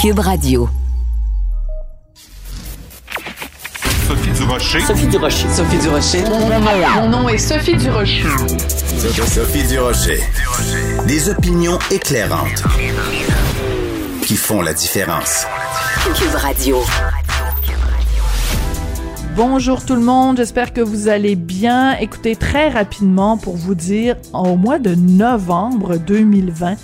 Cube Radio. Sophie Durocher. Sophie Durocher. Sophie Durocher. Mon nom est Sophie Durocher. Sophie Durocher. Des opinions éclairantes qui font la différence. Cube Radio. Bonjour tout le monde, j'espère que vous allez bien. Écoutez très rapidement pour vous dire, au mois de novembre 2020,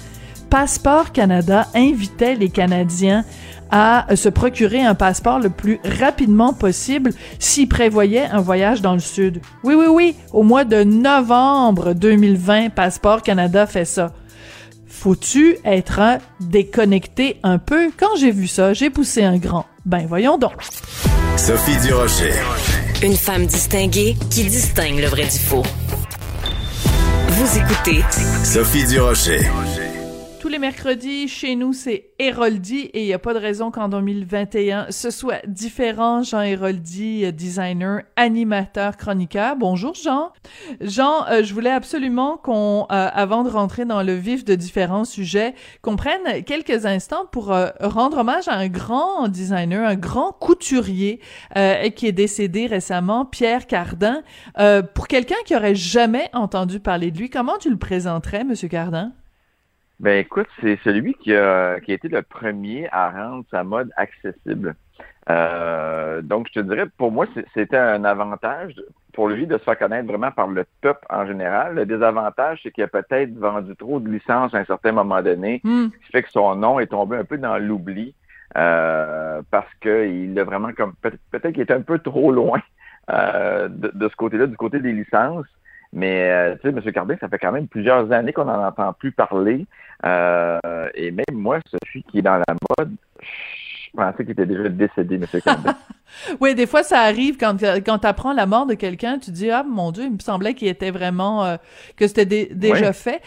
Passeport Canada invitait les Canadiens à se procurer un passeport le plus rapidement possible s'ils prévoyaient un voyage dans le sud. Oui, oui, oui, au mois de novembre 2020, Passeport Canada fait ça. Faut-tu être déconnecté un peu? Quand j'ai vu ça, j'ai poussé un grand. Ben voyons donc. Sophie Durocher. Une femme distinguée qui distingue le vrai du faux. Vous écoutez Sophie Durocher. Tous les mercredis, chez nous, c'est Héroldi et il n'y a pas de raison qu'en 2021, ce soit différent. Jean Héroldi, designer, animateur, chroniqueur. Bonjour Jean. Jean, euh, je voulais absolument qu'on, euh, avant de rentrer dans le vif de différents sujets, qu'on prenne quelques instants pour euh, rendre hommage à un grand designer, un grand couturier qui est décédé récemment, Pierre Cardin. pour quelqu'un qui aurait jamais entendu parler de lui, comment tu le présenterais, Monsieur Cardin? Ben écoute, c'est celui qui a, qui a été le premier à rendre sa mode accessible. Euh, donc, je te dirais, pour moi, c'était un avantage pour lui de se faire connaître vraiment par le peuple en général. Le désavantage, c'est qu'il a peut-être vendu trop de licences à un certain moment donné, Hmm. ce qui fait que son nom est tombé un peu dans l'oubli euh, parce qu'il a vraiment comme peut- peut-être qu'il est un peu trop loin euh, de, de ce côté-là, du côté des licences. Mais euh, tu sais, M. Cardin, ça fait quand même plusieurs années qu'on n'en entend plus parler. Euh, et même moi, Sophie, qui est dans la mode, pensais qu'il était déjà décédé, M. Oui, des fois, ça arrive quand, quand tu apprends la mort de quelqu'un, tu dis, ah, mon Dieu, il me semblait qu'il était vraiment, euh, que c'était dé- déjà Oui. fait,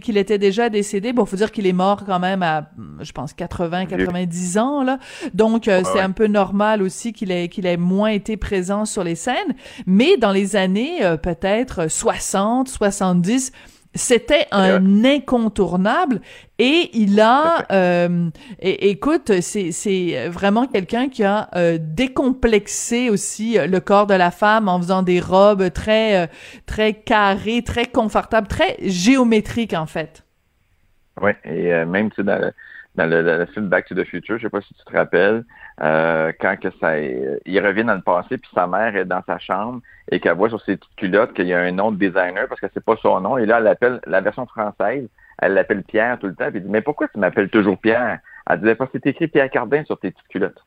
qu'il était déjà décédé. Bon, faut dire qu'il est mort quand même à, je pense, 80, 90 ans, là. Donc, euh, c'est ouais. un peu normal aussi qu'il ait, qu'il ait moins été présent sur les scènes. Mais dans les années, euh, peut-être 60, 70, c'était un incontournable et il a euh, et- écoute c'est c'est vraiment quelqu'un qui a euh, décomplexé aussi euh, le corps de la femme en faisant des robes très euh, très carrées très confortables très géométriques en fait. Oui, et euh, même tu sais, dans, le, dans le, le film Back to the Future, je sais pas si tu te rappelles, euh, quand que ça, euh, il revient dans le passé, puis sa mère est dans sa chambre et qu'elle voit sur ses petites culottes qu'il y a un nom de designer parce que c'est pas son nom. Et là, elle appelle la version française, elle l'appelle Pierre tout le temps. Puis elle dit mais pourquoi tu m'appelles toujours Pierre Elle disait parce que c'est écrit Pierre Cardin sur tes petites culottes.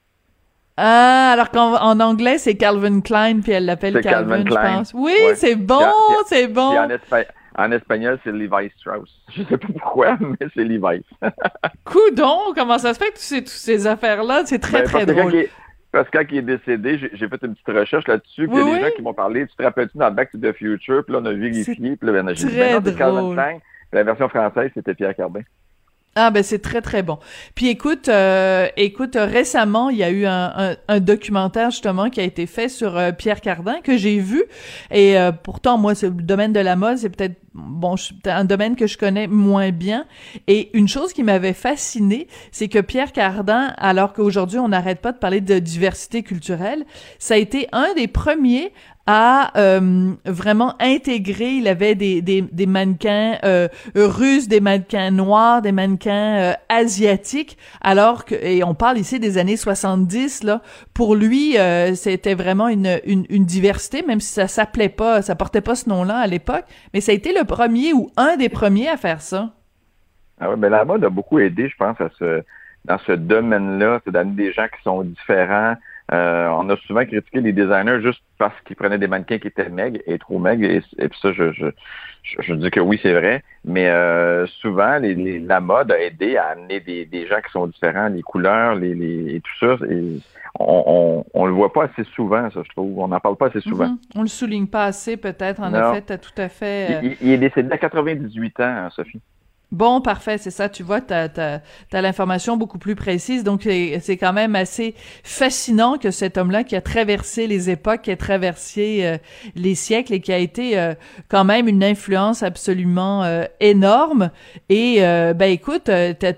ah alors qu'en en anglais c'est Calvin Klein puis elle l'appelle Calvin, je pense oui Ouais. c'est bon c'est bon Puis en, espa- en espagnol, c'est Levi Strauss. Je sais pas pourquoi, mais c'est Levi. coudon comment ça se fait que tu sais toutes ces affaires là c'est très Ben, très drôle est- parce que quand il est décédé, j'ai fait une petite recherche là-dessus, puis il y a des oui. gens qui m'ont parlé, tu te rappelles-tu dans Back to the Future, puis là on a vérifié, puis là ben, j'ai dit, très ben non, c'est Calvin La version française, c'était Pierre Cardin. Ah ben c'est très très bon. Puis écoute, euh, écoute récemment il y a eu un, un, un documentaire justement qui a été fait sur euh, Pierre Cardin que j'ai vu et euh, pourtant moi c'est le domaine de la mode c'est peut-être bon un domaine que je connais moins bien et une chose qui m'avait fasciné c'est que Pierre Cardin alors qu'aujourd'hui on n'arrête pas de parler de diversité culturelle ça a été un des premiers à euh, vraiment intégrer. Il avait des, des, des mannequins euh, russes, des mannequins noirs, des mannequins euh, asiatiques, alors que et on parle ici des années 70 là. Pour lui, euh, c'était vraiment une, une, une diversité, même si ça s'appelait pas, ça portait pas ce nom-là à l'époque, mais ça a été le premier ou un des premiers à faire ça. Ah ouais, ben la mode a beaucoup aidé, je pense, à ce, dans ce domaine-là, c'est d'amener des gens qui sont différents. Euh, on a souvent critiqué les designers juste parce qu'ils prenaient des mannequins qui étaient maigres et trop maigres. Et, et puis ça, je, je, je, je dis que oui, c'est vrai. Mais euh, souvent, les, les- la mode a aidé à amener des, des gens qui sont différents, les couleurs, les, les, et tout ça. Et on, on, on le voit pas assez souvent, ça, je trouve. On n'en parle pas assez souvent. Mhm. On le souligne pas assez, peut-être. En Non. effet, t'as tout à fait. euh, Il, il- il est décédé à 98 ans, hein, Sophie. Bon, parfait, c'est ça. Tu vois, tu as, l'information beaucoup plus précise. Donc, c'est quand même assez fascinant que cet homme-là, qui a traversé les époques, qui a traversé euh, les siècles et qui a été euh, quand même une influence absolument euh, énorme. Et, ben écoute,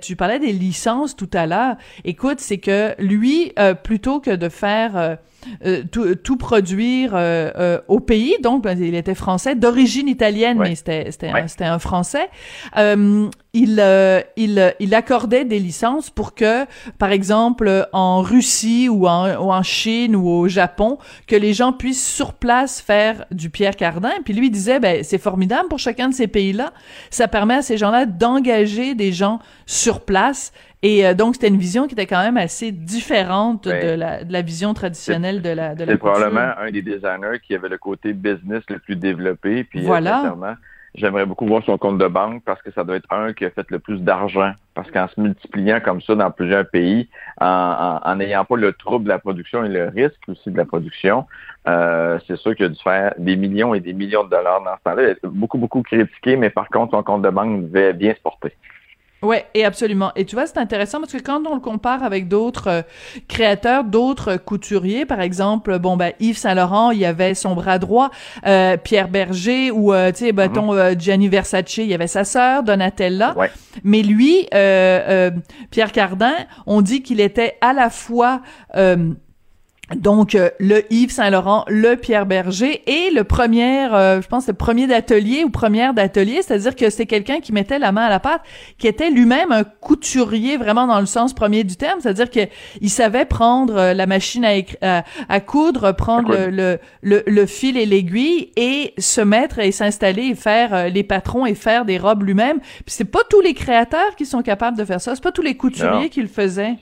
tu parlais des licences tout à l'heure. Écoute, c'est que lui, plutôt que de faire euh, tout, tout, produire euh, euh, au pays. Donc, ben, il était français, d'origine italienne, mais c'était c'était un, un, français. il il il accordait des licences pour que, par exemple, en Russie ou en, ou en Chine ou au Japon, que les gens puissent sur place faire du Pierre Cardin. Puis lui il disait, ben c'est formidable pour chacun de ces pays-là. Ça permet à ces gens-là d'engager des gens sur place et euh, donc, c'était une vision qui était quand même assez différente de, la, de, la, vision traditionnelle de la de C'est probablement un des designers qui avait le côté business le plus développé. Puis, euh, voilà. j'aimerais beaucoup voir son compte de banque parce que ça doit être un qui a fait le plus d'argent. Parce qu'en se multipliant comme ça dans plusieurs pays, en n'ayant pas le trouble de la production et le risque aussi de la production, euh, c'est sûr qu'il a dû faire des millions et des millions de dollars dans ce temps-là. Beaucoup, beaucoup critiqué, mais par contre, son compte de banque devait bien se porter. Ouais, et absolument. Et tu vois, c'est intéressant parce que quand on le compare avec d'autres euh, créateurs, d'autres couturiers, par exemple, bon ben Yves Saint Laurent, il y avait son bras droit, euh, Pierre Berger ou euh, tu sais, mhm. Gianni Versace, il y avait sa sœur Donatella. Ouais. Mais lui, Pierre Cardin, on dit qu'il était à la fois donc euh, le Yves Saint Laurent, le Pierre Berger et le premier, euh, je pense le premier d'atelier ou première d'atelier, c'est-à-dire que c'est quelqu'un qui mettait la main à la pâte, qui était lui-même un couturier vraiment dans le sens premier du terme, c'est-à-dire que il savait prendre euh, la machine à, à, coudre, prendre le, le, le, fil et l'aiguille et se mettre et s'installer et faire les patrons et faire des robes lui-même. Puis c'est pas tous les créateurs qui sont capables de faire ça, c'est pas tous les couturiers qui le faisaient.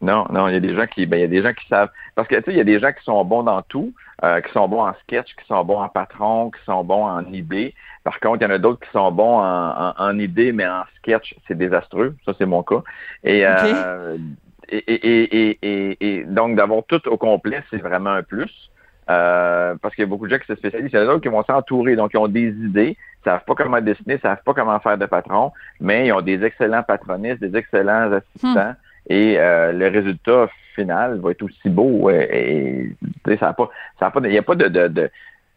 Non, non, il y a des gens qui, ben, il y a des gens qui savent. Parce que, tu sais, il y a des gens qui sont bons dans tout, euh, qui sont bons en sketch, qui sont bons en patron, qui sont bons en idée. Par contre, il y en a d'autres qui sont bons en, en, idée, mais en sketch, c'est désastreux. Ça, c'est mon cas. Et, euh, et, et, et, et, donc, d'avoir tout au complet, c'est vraiment un plus. Euh, parce qu'il y a beaucoup de gens qui se spécialisent. Il y en a d'autres qui vont s'entourer, donc ils ont des idées, savent pas comment dessiner, savent pas comment faire de patron, mais ils ont des excellents patronistes, des excellents assistants. Hmm et euh, le résultat final va être aussi beau. et, ça a pas, ça a pas, il n'y a pas de, de, de,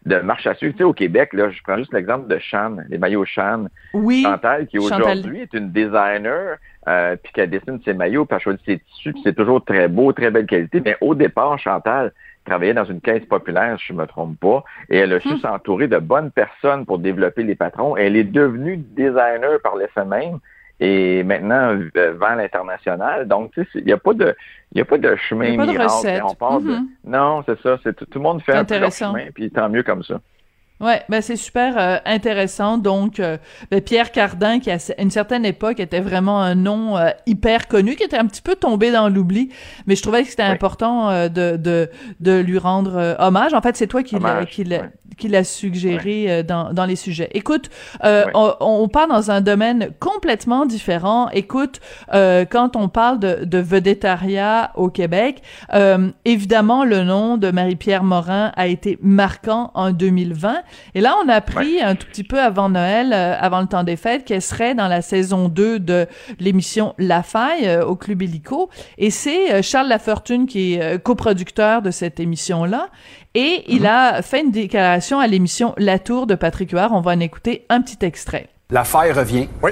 de, marche à suivre. Tu sais, au Québec, là, je prends juste l'exemple de Chan, les maillots Chan. Oui. Chantal, qui aujourd'hui est une designer, euh, puis qui dessine ses maillots, puis elle choisit ses tissus, puis c'est toujours très beau, très belle qualité. Mais au départ, Chantal travaillait dans une caisse populaire, si je me trompe pas, et elle a su hmm. s'entourer de bonnes personnes pour développer les patrons. Elle est devenue designer par l'effet même et maintenant euh, vend l'international. Donc, tu sais, il n'y a pas de, il y a pas de chemin pas miracle. on de... Mm-hmm. Non, c'est ça. C'est tout, le monde fait un chemin, puis tant mieux comme ça. Ouais, ben c'est super euh, intéressant. Donc, euh, ben, Pierre Cardin, qui à une certaine époque était vraiment un nom hyper connu, qui était un petit peu tombé dans l'oubli, mais je trouvais que c'était important de, de de lui rendre hommage. En fait, c'est toi qui l'as qui qu'il a suggéré euh, dans, dans les sujets. Écoute, euh, on, on, part dans un domaine complètement différent. Écoute, euh, quand on parle de, de vedettariat au Québec, euh, évidemment, le nom de Marie-Pierre Morin a été marquant en 2020. Et là, on a appris un tout petit peu avant Noël, euh, avant le temps des fêtes, qu'elle serait dans la saison 2 de l'émission La Faille au Club Illico. Et c'est Charles Lafortune qui est coproducteur de cette émission-là. Et il a fait une déclaration à l'émission La Tour de Patrick Huard. On va en écouter un petit extrait. L'affaire revient. Oui.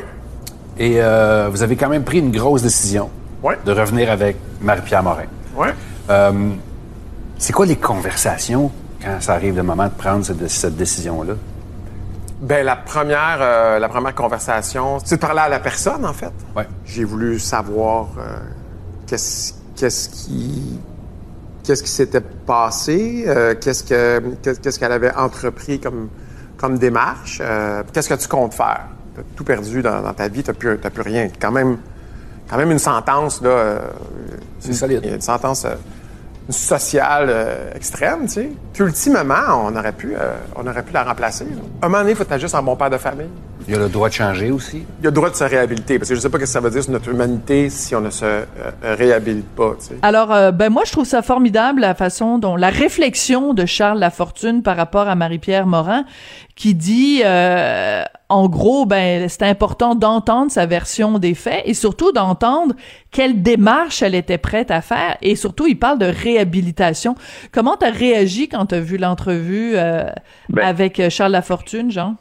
Et euh, vous avez quand même pris une grosse décision oui. de revenir avec Marie-Pierre Morin. Oui. Euh, c'est quoi les conversations quand ça arrive le moment de prendre cette, cette décision-là? Ben la première, euh, la première conversation, c'est de parler à la personne en fait. Ouais. J'ai voulu savoir euh, qu'est-ce qu'est-ce qui qu'est-ce qui s'était passé, euh, qu'est-ce que qu'est-ce qu'elle avait entrepris comme comme démarche, qu'est-ce que tu comptes faire? T'as tout perdu dans, ta vie, t'as plus plus rien. Quand même quand même une sentence là. C'est solide. Une sentence sociale extrême, tu sais. Puis ultimement, on aurait pu on aurait pu la remplacer. À un moment donné, il faut être juste un bon père de famille. Il y a le droit de changer aussi? Il y a le droit de se réhabiliter, parce que je ne sais pas ce que ça veut dire sur notre humanité si on ne se euh, réhabilite pas. Tu sais. Alors, euh, ben moi, je trouve ça formidable la façon dont la réflexion de Charles Lafortune par rapport à Marie-Pierre Morin, qui dit, euh, en gros, ben c'est important d'entendre sa version des faits et surtout d'entendre quelle démarche elle était prête à faire et surtout, il parle de réhabilitation. Comment t'as réagi quand t'as vu l'entrevue euh, Ben- avec Charles Lafortune, Jean?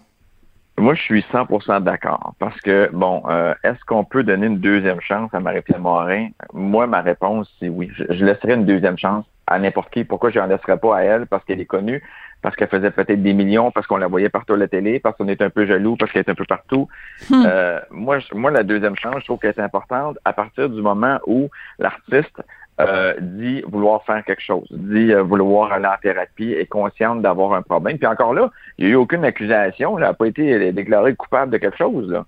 Moi, je suis 100% d'accord parce que, bon, euh, est-ce qu'on peut donner une deuxième chance à Marie-Pierre Morin? Moi, ma réponse, c'est oui. Je, je laisserai une deuxième chance à n'importe qui. Pourquoi je n'en laisserais pas à elle? Parce qu'elle est connue, parce qu'elle faisait peut-être des millions, parce qu'on la voyait partout à la télé, parce qu'on est un peu jaloux, parce qu'elle est un peu partout. Euh, moi, je- moi, la deuxième chance, je trouve qu'elle est importante à partir du moment où l'artiste euh, dit vouloir faire quelque chose, dit euh, vouloir aller en thérapie, est consciente d'avoir un problème. Puis encore là, il n'y a eu aucune accusation, là, elle n'a pas été déclarée coupable de quelque chose.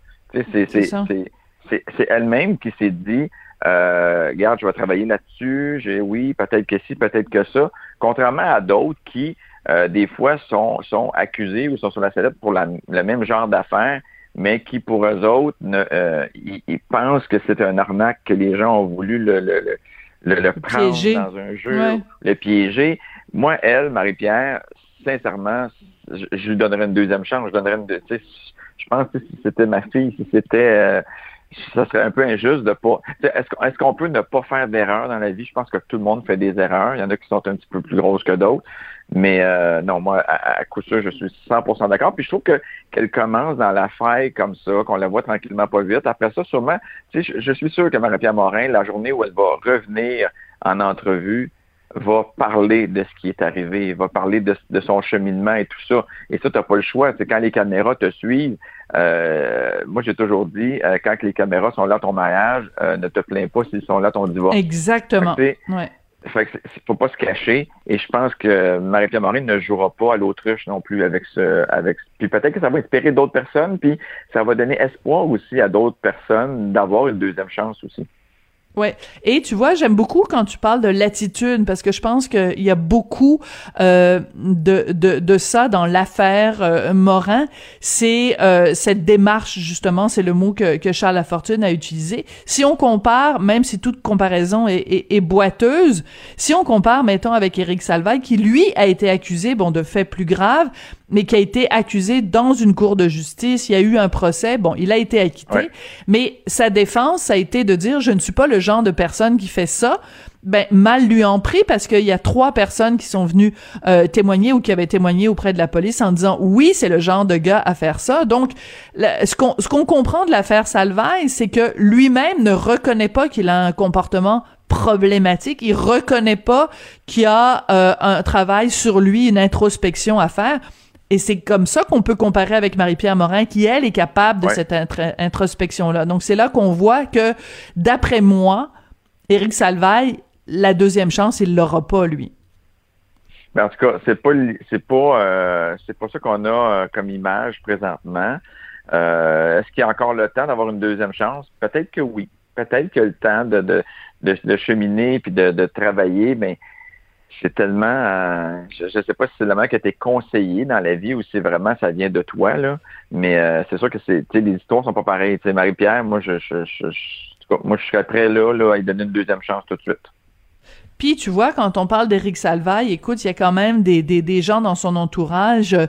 C'est elle-même qui s'est dit euh, Regarde, je vais travailler là-dessus, j'ai oui, peut-être que si, peut-être que ça. Contrairement à d'autres qui, euh, des fois, sont, sont accusés ou sont sur la sellette pour la- le même genre d'affaires, mais qui, pour eux autres, ne, euh, ils, ils pensent que c'est un arnaque, que les gens ont voulu le, le, le, le, le prendre piéger. dans un jeu, Ouais. le piéger. Moi, elle, Marie-Pierre, sincèrement, je, je lui donnerais une deuxième chance. Je donnerais une deux- je pense que si c'était ma fille, si c'était euh, ça serait un peu injuste de pas. Est-ce qu'on est-ce qu'on peut ne pas faire d'erreurs dans la vie? Je pense que tout le monde fait des erreurs. Il y en a qui sont un petit peu plus grosses que d'autres. Mais euh, non, moi, à, à coup sûr, je suis 100% d'accord. Puis je trouve que qu'elle commence dans la faille comme ça, qu'on la voit tranquillement pas vite. Après ça, sûrement, tu sais, je, je suis sûr que Marie-Pierre Morin, la journée où elle va revenir en entrevue, va parler de ce qui est arrivé, va parler de, de son cheminement et tout ça. Et ça, t'as pas le choix. C'est quand les caméras te suivent. euh, moi, j'ai toujours dit, euh, quand les caméras sont là à ton mariage, euh, ne te plains pas s'ils sont là à ton divorce. Exactement. Ouais. Fait que faut pas se cacher. Et je pense que Marie-Pierre Morin ne jouera pas à l'autruche non plus avec ce, avec. Puis peut-être que ça va inspirer d'autres personnes, puis ça va donner espoir aussi à d'autres personnes d'avoir une deuxième chance aussi. Ouais. Et tu vois, j'aime beaucoup quand tu parles de l'attitude parce que je pense qu'il y a beaucoup euh, de, de, de ça dans l'affaire euh, Morin. C'est euh, cette démarche justement, c'est le mot que, que Charles Lafortune a utilisé. Si on compare, même si toute comparaison est, est, est boiteuse, si on compare, mettons, avec Éric Salvaille, qui lui a été accusé, bon, de faits plus graves, mais qui a été accusé dans une cour de justice. Il y a eu un procès. Bon, il a été acquitté. Ouais. Mais sa défense, ça a été de dire, je ne suis pas le genre de personne qui fait ça. Ben, mal lui en prie parce qu'il y a trois personnes qui sont venues euh, témoigner ou qui avaient témoigné auprès de la police en disant oui, c'est le genre de gars à faire ça. Donc, la- ce qu'on ce qu'on comprend de l'affaire Salvaille, c'est que lui-même ne reconnaît pas qu'il a un comportement problématique. Il reconnaît pas qu'il y a euh, un travail sur lui, une introspection à faire. Et c'est comme ça qu'on peut comparer avec Marie-Pierre Morin, qui, elle, est capable de Ouais. cette intr- introspection-là. Donc, c'est là qu'on voit que, d'après moi, Éric Salvaille, la deuxième chance, il l'aura pas, lui. Mais en tout cas, c'est pas c'est pas euh, c'est pas ça qu'on a euh, comme image présentement. Euh, Est-ce qu'il y a encore le temps d'avoir une deuxième chance? Peut-être que oui. Peut-être qu'il y a le temps de, de, de, de cheminer puis de, de travailler, mais c'est tellement euh, je, je sais pas si c'est le qui a été conseillé dans la vie ou si vraiment ça vient de toi, là. Mais euh, c'est sûr que c'est tu les histoires sont pas pareilles. Tu Marie-Pierre, moi je, je, je, je- moi je serais prêt là, là, à lui donner une deuxième chance tout de suite. Puis, tu vois, quand on parle d'Éric Salvaille, écoute, il y a quand même des, des, des gens dans son entourage euh,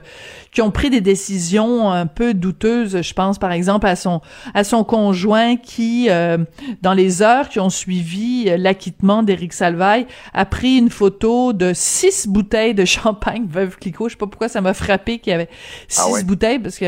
qui ont pris des décisions un peu douteuses. Je pense, par exemple, à son, à son conjoint qui, euh, dans les heures qui ont suivi euh, l'acquittement d'Éric Salvaille, a pris une photo de six bouteilles de champagne Veuve Clicquot. Je sais pas pourquoi ça m'a frappé qu'il y avait six Ah ouais? bouteilles, parce que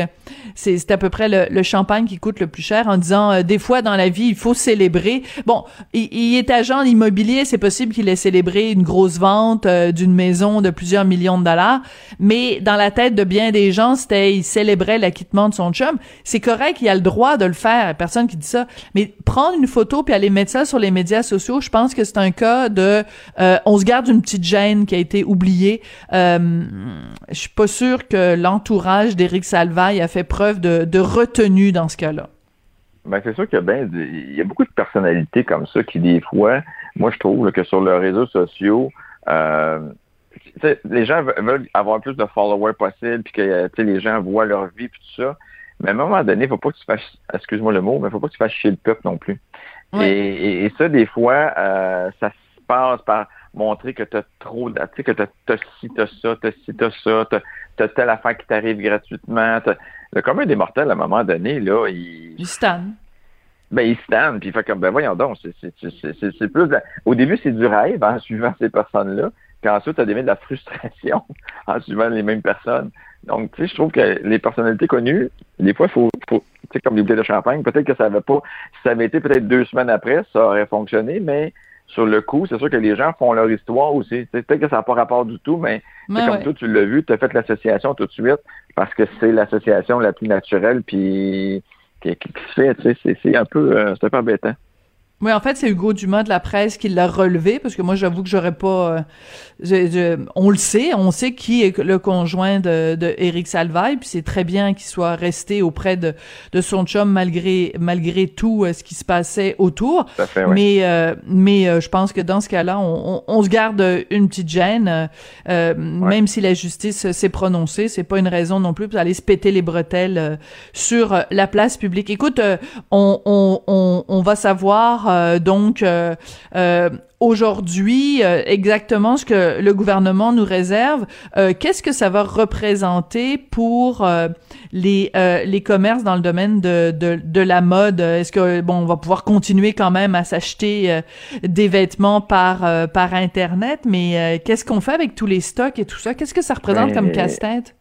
c'est c'est à peu près le, le champagne qui coûte le plus cher, en disant, euh, des fois, dans la vie, il faut célébrer. Bon, il, il est agent immobilier, c'est possible qu'il ait célébré une grosse vente euh, d'une maison de plusieurs millions de dollars, mais dans la tête de bien des gens, c'était il célébrait l'acquittement de son chum. C'est correct, il a le droit de le faire, personne qui dit ça, mais prendre une photo puis aller mettre ça sur les médias sociaux, je pense que c'est un cas de euh, on se garde une petite gêne qui a été oubliée. Euh, je suis pas sûre que l'entourage d'Éric Salvaille a fait preuve de, de retenue dans ce cas-là. Ben, c'est sûr qu'il y y a beaucoup de personnalités comme ça qui, des fois, moi, je trouve là, que sur leurs réseaux sociaux, euh, tu les gens ve- veulent avoir plus de followers possible, puis que tu les gens voient leur vie, puis tout ça. Mais à un moment donné, faut pas que tu fasses, excuse-moi le mot, mais faut pas que tu fasses chier le peuple non plus. Et, et, ça, des fois, euh, ça se passe par montrer que tu as trop, tu sais, que tu as ci, t'as ça, t'as ci, t'as ça, t'as telle affaire qui t'arrive gratuitement. Le commun des mortels, à un moment donné, là, il... Il. Ben, il stand, puis il fait comme, ben voyons donc, c'est plus... Au début, c'est du rêve, en suivant ces personnes-là, puis ensuite, tu as de la frustration en suivant les mêmes personnes. Donc, tu sais, je trouve que les personnalités connues, des fois, il faut, faut tu sais, comme les bouteilles de champagne, peut-être que ça avait pas, si ça avait été peut-être deux semaines après, ça aurait fonctionné, mais sur le coup, c'est sûr que les gens font leur histoire aussi. Peut-être que ça n'a pas rapport du tout, mais c'est comme toi, tu l'as vu, tu as fait l'association tout de suite parce que c'est l'association la plus naturelle puis qui, qui, se fait, c'est un peu euh, c'est un peu embêtant. Oui, en fait, c'est Hugo Dumas de la presse qui l'a relevé, parce que moi, j'avoue que j'aurais pas... Euh, on le sait, on sait qui est le conjoint de, de Éric Salvaille, puis c'est très bien qu'il soit resté auprès de, de son chum malgré malgré tout euh, ce qui se passait autour. Mais euh, mais je pense que dans ce cas-là, on, on, se garde une petite gêne, même si la justice s'est prononcée, c'est pas une raison non plus pour aller se péter les bretelles sur la place publique. Écoute, on, on, on va savoir euh, donc euh, euh, aujourd'hui exactement ce que le gouvernement nous réserve. Qu'est-ce que ça va représenter pour les les commerces dans le domaine de de, de la mode? Est-ce que bon, on va pouvoir continuer quand même à s'acheter des vêtements par par internet, mais qu'est-ce qu'on fait avec tous les stocks et tout ça? Qu'est-ce que ça représente comme casse-tête?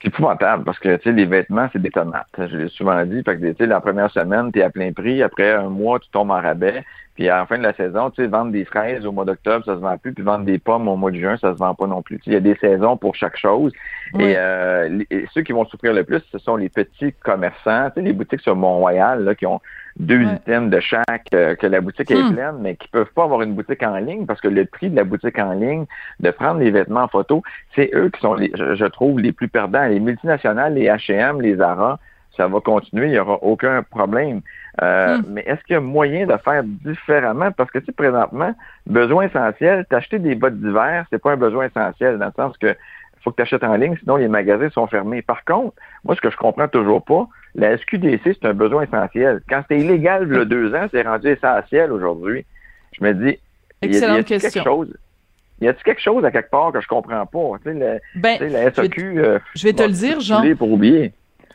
C'est épouvantable parce que, tu sais, les vêtements, c'est tomates. Je l'ai souvent dit. Fait que, tu sais, la première semaine, tu es à plein prix. Après un mois, tu tombes en rabais. Puis à la fin de la saison, tu sais, vendre des fraises au mois d'octobre, ça se vend plus. Puis vendre des pommes au mois de juin, ça se vend pas non plus. Il y a des saisons pour chaque chose. Euh, et, ceux qui vont souffrir le plus, ce sont les petits commerçants, tu sais, les boutiques sur Mont-Royal, là, qui ont deux items de chaque, euh, que la boutique est hmm. pleine, mais qui peuvent pas avoir une boutique en ligne parce que le prix de la boutique en ligne, de prendre les vêtements en photo, c'est eux qui sont, les, je, trouve, les plus perdants. Les multinationales, les H&M, les Zara, ça va continuer, il n'y aura aucun problème. Euh, hmm. Mais est-ce qu'il y a moyen de faire différemment? Parce que, tu sais, présentement, besoin essentiel, t'acheter des bottes d'hiver, c'est pas un besoin essentiel, dans le sens que faut que tu achètes en ligne, sinon les magasins sont fermés. Par contre, moi, ce que je comprends toujours pas, la SQDC, c'est un besoin essentiel. Quand c'était illégal il y a deux ans, c'est rendu essentiel aujourd'hui. Je me dis, Excellente y a, question. quelque chose? Y a-t-il quelque chose à quelque part que je comprends pas? Tu sais, ben, la SAQ, je vais, euh, je vais te le dire, Jean. Pour oublier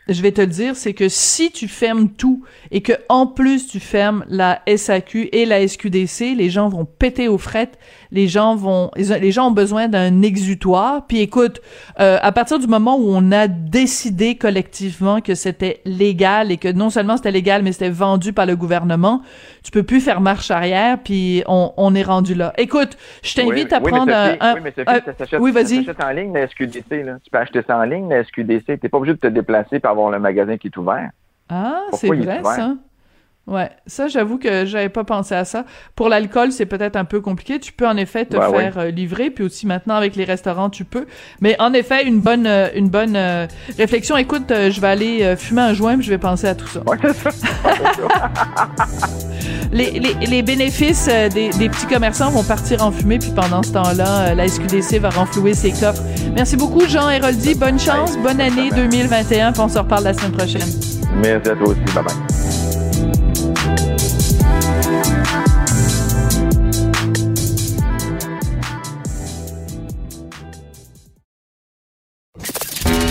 je vais te le dire, c'est que si tu fermes tout et que en plus tu fermes la SAQ et la SQDC, les gens vont péter aux frettes, les gens vont, les gens ont besoin d'un exutoire. Puis écoute, euh, à partir du moment où on a décidé collectivement que c'était légal et que non seulement c'était légal, mais c'était vendu par le gouvernement, tu peux plus faire marche arrière. Puis on, on est rendu là. Écoute, je t'invite à prendre un, Oui, mais Sophie, oui, vas-y. en ligne la SQDC. Là. Tu peux acheter ça en ligne la SQDC. T'es pas obligé de te déplacer pour avoir le magasin qui est ouvert. Ah, c'est vrai ça. Ouais, ça j'avoue que j'avais pas pensé à ça. Pour l'alcool, c'est peut-être un peu compliqué. Tu peux en effet te faire euh, livrer, puis aussi maintenant avec les restaurants, tu peux. Mais en effet, une bonne euh, une bonne euh, réflexion. Écoute, je vais aller fumer un joint, puis je vais penser à tout ça. les, les, les, bénéfices des, des, petits commerçants vont partir en fumée, puis pendant ce temps-là, la SQDC va renflouer ses coffres. Merci beaucoup, Jean Héroldi. Bonne chance, bonne année 2021, puis on se reparle la semaine prochaine. Merci à toi aussi. Bye bye.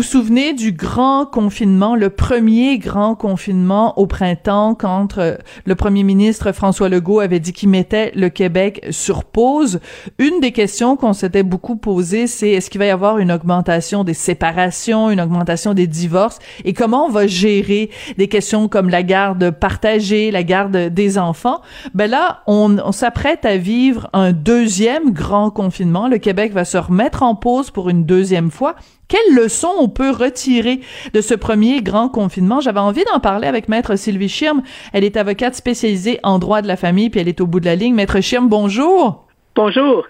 Vous souvenez du grand confinement, le premier grand confinement au printemps quand euh, le premier ministre François Legault avait dit qu'il mettait le Québec sur pause? Une des questions qu'on s'était beaucoup posées, c'est est-ce qu'il va y avoir une augmentation des séparations, une augmentation des divorces? Et comment on va gérer des questions comme la garde partagée, la garde des enfants? Ben là, on, on s'apprête à vivre un deuxième grand confinement. Le Québec va se remettre en pause pour une deuxième fois. Quelles leçons on peut retirer de ce premier grand confinement? J'avais envie d'en parler avec Maître Sylvie Schirm. Elle est avocate spécialisée en droit de la famille, puis elle est au bout de la ligne. Maître Schirm, bonjour. Bonjour.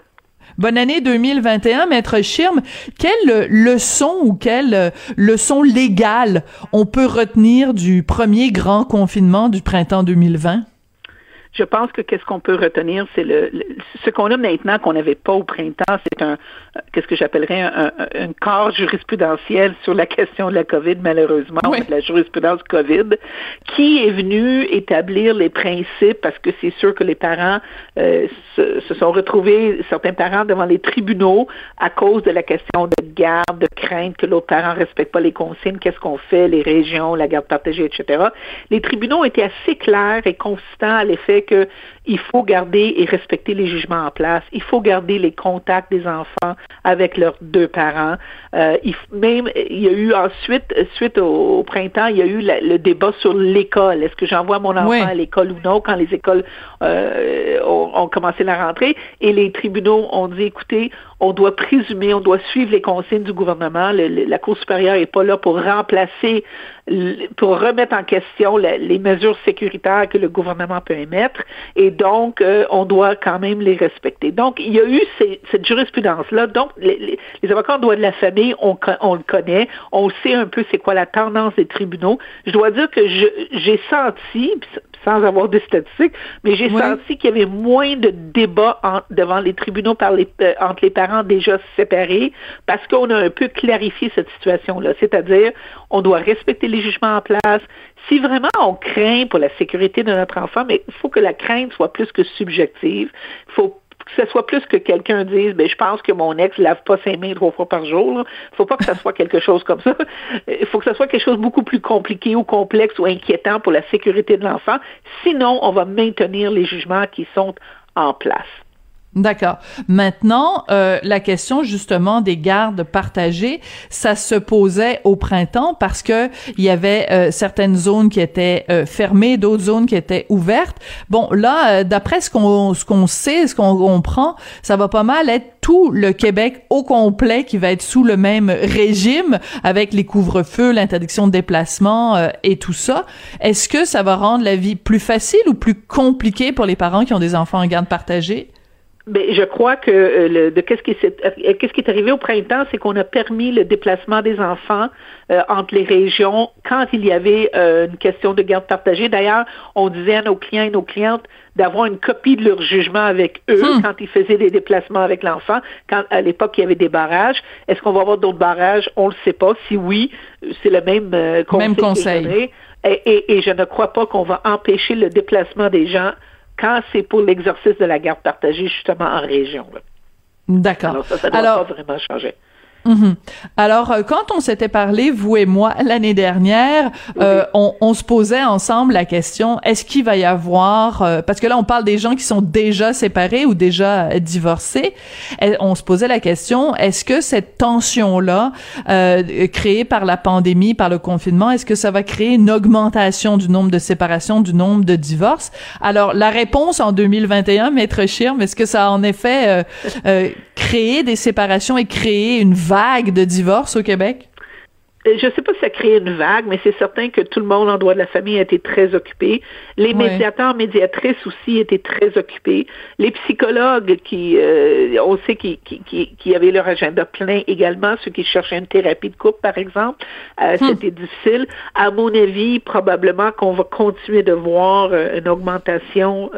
Bonne année 2021, Maître Schirm. Quelle leçon ou quelle leçon légale on peut retenir du premier grand confinement du printemps 2020? je pense que qu'est-ce qu'on peut retenir, c'est le, ce qu'on a maintenant qu'on n'avait pas au printemps, c'est un qu'est-ce que j'appellerais un, un, corps jurisprudentiel sur la question de la COVID, malheureusement, la jurisprudence COVID, qui est venu établir les principes parce que c'est sûr que les parents euh, se, se, sont retrouvés, certains parents, devant les tribunaux à cause de la question de garde, de crainte que l'autre parent respecte pas les consignes, qu'est-ce qu'on fait, les régions, la garde partagée, etc. Les tribunaux étaient assez clairs et consistants à l'effet qu'il faut garder et respecter les jugements en place. Il faut garder les contacts des enfants avec leurs deux parents. Euh, il, même, il y a eu ensuite, suite au, printemps, il y a eu le débat sur l'école. Est-ce que j'envoie mon enfant à l'école ou non? Quand les écoles euh, ont, ont commencé la rentrée? Et les tribunaux ont dit, écoutez, on doit présumer, on doit suivre les consignes du gouvernement. la Cour supérieure n'est pas là pour remplacer, pour remettre en question les mesures sécuritaires que le gouvernement peut émettre, et donc euh, on doit quand même les respecter. Donc il y a eu cette jurisprudence-là. Donc les, avocats en droit de la famille, on, on, le connaît, on sait un peu c'est quoi la tendance des tribunaux. Je dois dire que j'ai senti, sans avoir de statistiques, mais j'ai senti qu'il y avait moins de débats devant les tribunaux par les, euh, entre les parents déjà séparés parce qu'on a un peu clarifié cette situation-là. C'est-à-dire, on doit respecter les jugements en place. Si vraiment on craint pour la sécurité de notre enfant, mais il faut que la crainte soit plus que subjective. Il faut que ce soit plus que quelqu'un dise, ben, je pense que mon ex lave pas ses mains trois fois par jour. Il faut pas que ça soit quelque chose comme ça. Il faut que ce soit quelque chose de beaucoup plus compliqué ou complexe ou inquiétant pour la sécurité de l'enfant. Sinon, on va maintenir les jugements qui sont en place. D'accord. Maintenant, euh, la question justement des gardes partagées, ça se posait au printemps parce que il y avait euh, certaines zones qui étaient euh, fermées, d'autres zones qui étaient ouvertes. Bon, là, d'après ce qu'on ce qu'on sait, ce qu'on comprend, ça va pas mal être tout le Québec au complet qui va être sous le même régime avec les couvre-feux, l'interdiction de déplacement et tout ça. Est-ce que ça va rendre la vie plus facile ou plus compliquée pour les parents qui ont des enfants en garde partagée? Ben, je crois que euh, le, de qu'est-ce qui est euh, qu'est-ce qui est arrivé au printemps, c'est qu'on a permis le déplacement des enfants euh, entre les régions quand il y avait une question de garde partagée. D'ailleurs, on disait à nos clients et nos clientes d'avoir une copie de leur jugement avec eux hmm. quand ils faisaient des déplacements avec l'enfant. Quand à l'époque il y avait des barrages, est-ce qu'on va avoir d'autres barrages? On le sait pas. Si oui, c'est le même conseil. Même conseil. Et, et, et je ne crois pas qu'on va empêcher le déplacement des gens quand c'est pour l'exercice de la garde partagée, justement en région. D'accord. Alors ça, ça doit pas vraiment changer. Mhm. Alors, euh, quand on s'était parlé, vous et moi, l'année dernière, euh, on, on, se posait ensemble la question, est-ce qu'il va y avoir, euh, parce que là, on parle des gens qui sont déjà séparés ou déjà divorcés, on se posait la question, est-ce que cette tension-là, créée par la pandémie, par le confinement, est-ce que ça va créer une augmentation du nombre de séparations, du nombre de divorces? Alors, la réponse en 2021, Maître Schirm, est-ce que ça a en effet créé des séparations et créé une vague de divorce au Québec? Euh, je ne sais pas si ça crée une vague, mais c'est certain que tout le monde en droit de la famille a été très occupé. Les médiateurs, médiatrices aussi étaient très occupés. Les psychologues qui, euh, on sait qui, qui, qui, avaient leur agenda plein également, ceux qui cherchaient une thérapie de couple, par exemple, euh, hmm. c'était difficile. À mon avis, probablement qu'on va continuer de voir une augmentation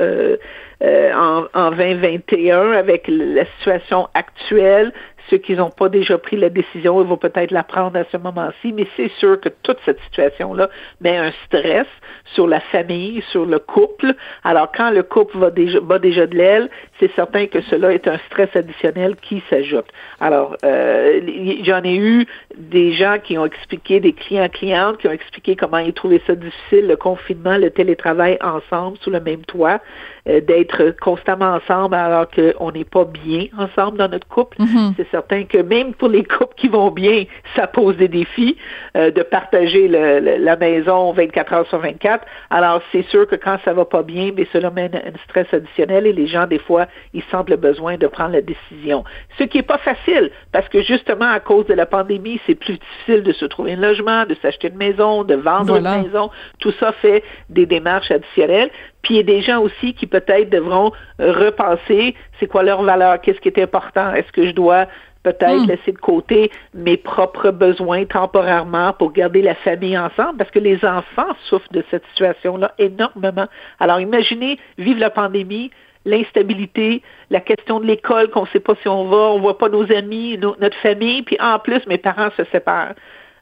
en, en 2021 avec la situation actuelle ceux qui n'ont pas déjà pris la décision, ils vont peut-être la prendre à ce moment-ci, mais c'est sûr que toute cette situation-là met un stress sur la famille, sur le couple. Alors, quand le couple va déjà, va déjà de l'aile, c'est certain que cela est un stress additionnel qui s'ajoute. Alors, euh, j'en ai eu des gens qui ont expliqué, des clients clientes qui ont expliqué comment ils trouvaient ça difficile, le confinement, le télétravail ensemble sous le même toit, euh, d'être constamment ensemble alors qu'on n'est pas bien ensemble dans notre couple. Mm-hmm. C'est certain que même pour les couples qui vont bien, ça pose des défis euh, de partager le, la maison 24 heures sur 24. Alors, c'est sûr que quand ça va pas bien, mais cela mène un stress additionnel et les gens, des fois, ils sentent le besoin de prendre la décision. Ce qui est pas facile, parce que justement, à cause de la pandémie, c'est plus difficile de se trouver un logement, de s'acheter une maison, de vendre une maison. Tout ça fait des démarches additionnelles. Puis il y a des gens aussi qui peut-être devront repenser c'est quoi leur valeur, qu'est-ce qui est important, est-ce que je dois peut-être laisser de côté mes propres besoins temporairement pour garder la famille ensemble, parce que les enfants souffrent de cette situation-là énormément. Alors imaginez vivre la pandémie, l'instabilité, la question de l'école, qu'on ne sait pas si on va, on voit pas nos amis, notre famille, puis en plus, mes parents se séparent.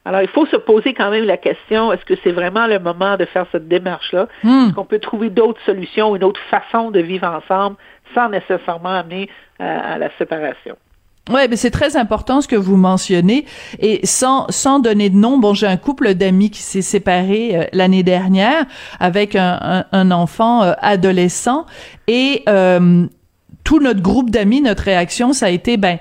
Alors, il faut se poser quand même la question, est-ce que c'est vraiment le moment de faire cette démarche-là? Hmm. Est-ce qu'on peut trouver d'autres solutions, une autre façon de vivre ensemble sans nécessairement amener euh, à la séparation? Ouais, mais c'est très important ce que vous mentionnez et sans sans donner de nom. Bon, j'ai un couple d'amis qui s'est séparé euh, l'année dernière avec un, un, enfant euh, adolescent et tout notre groupe d'amis, notre réaction, ça a été ben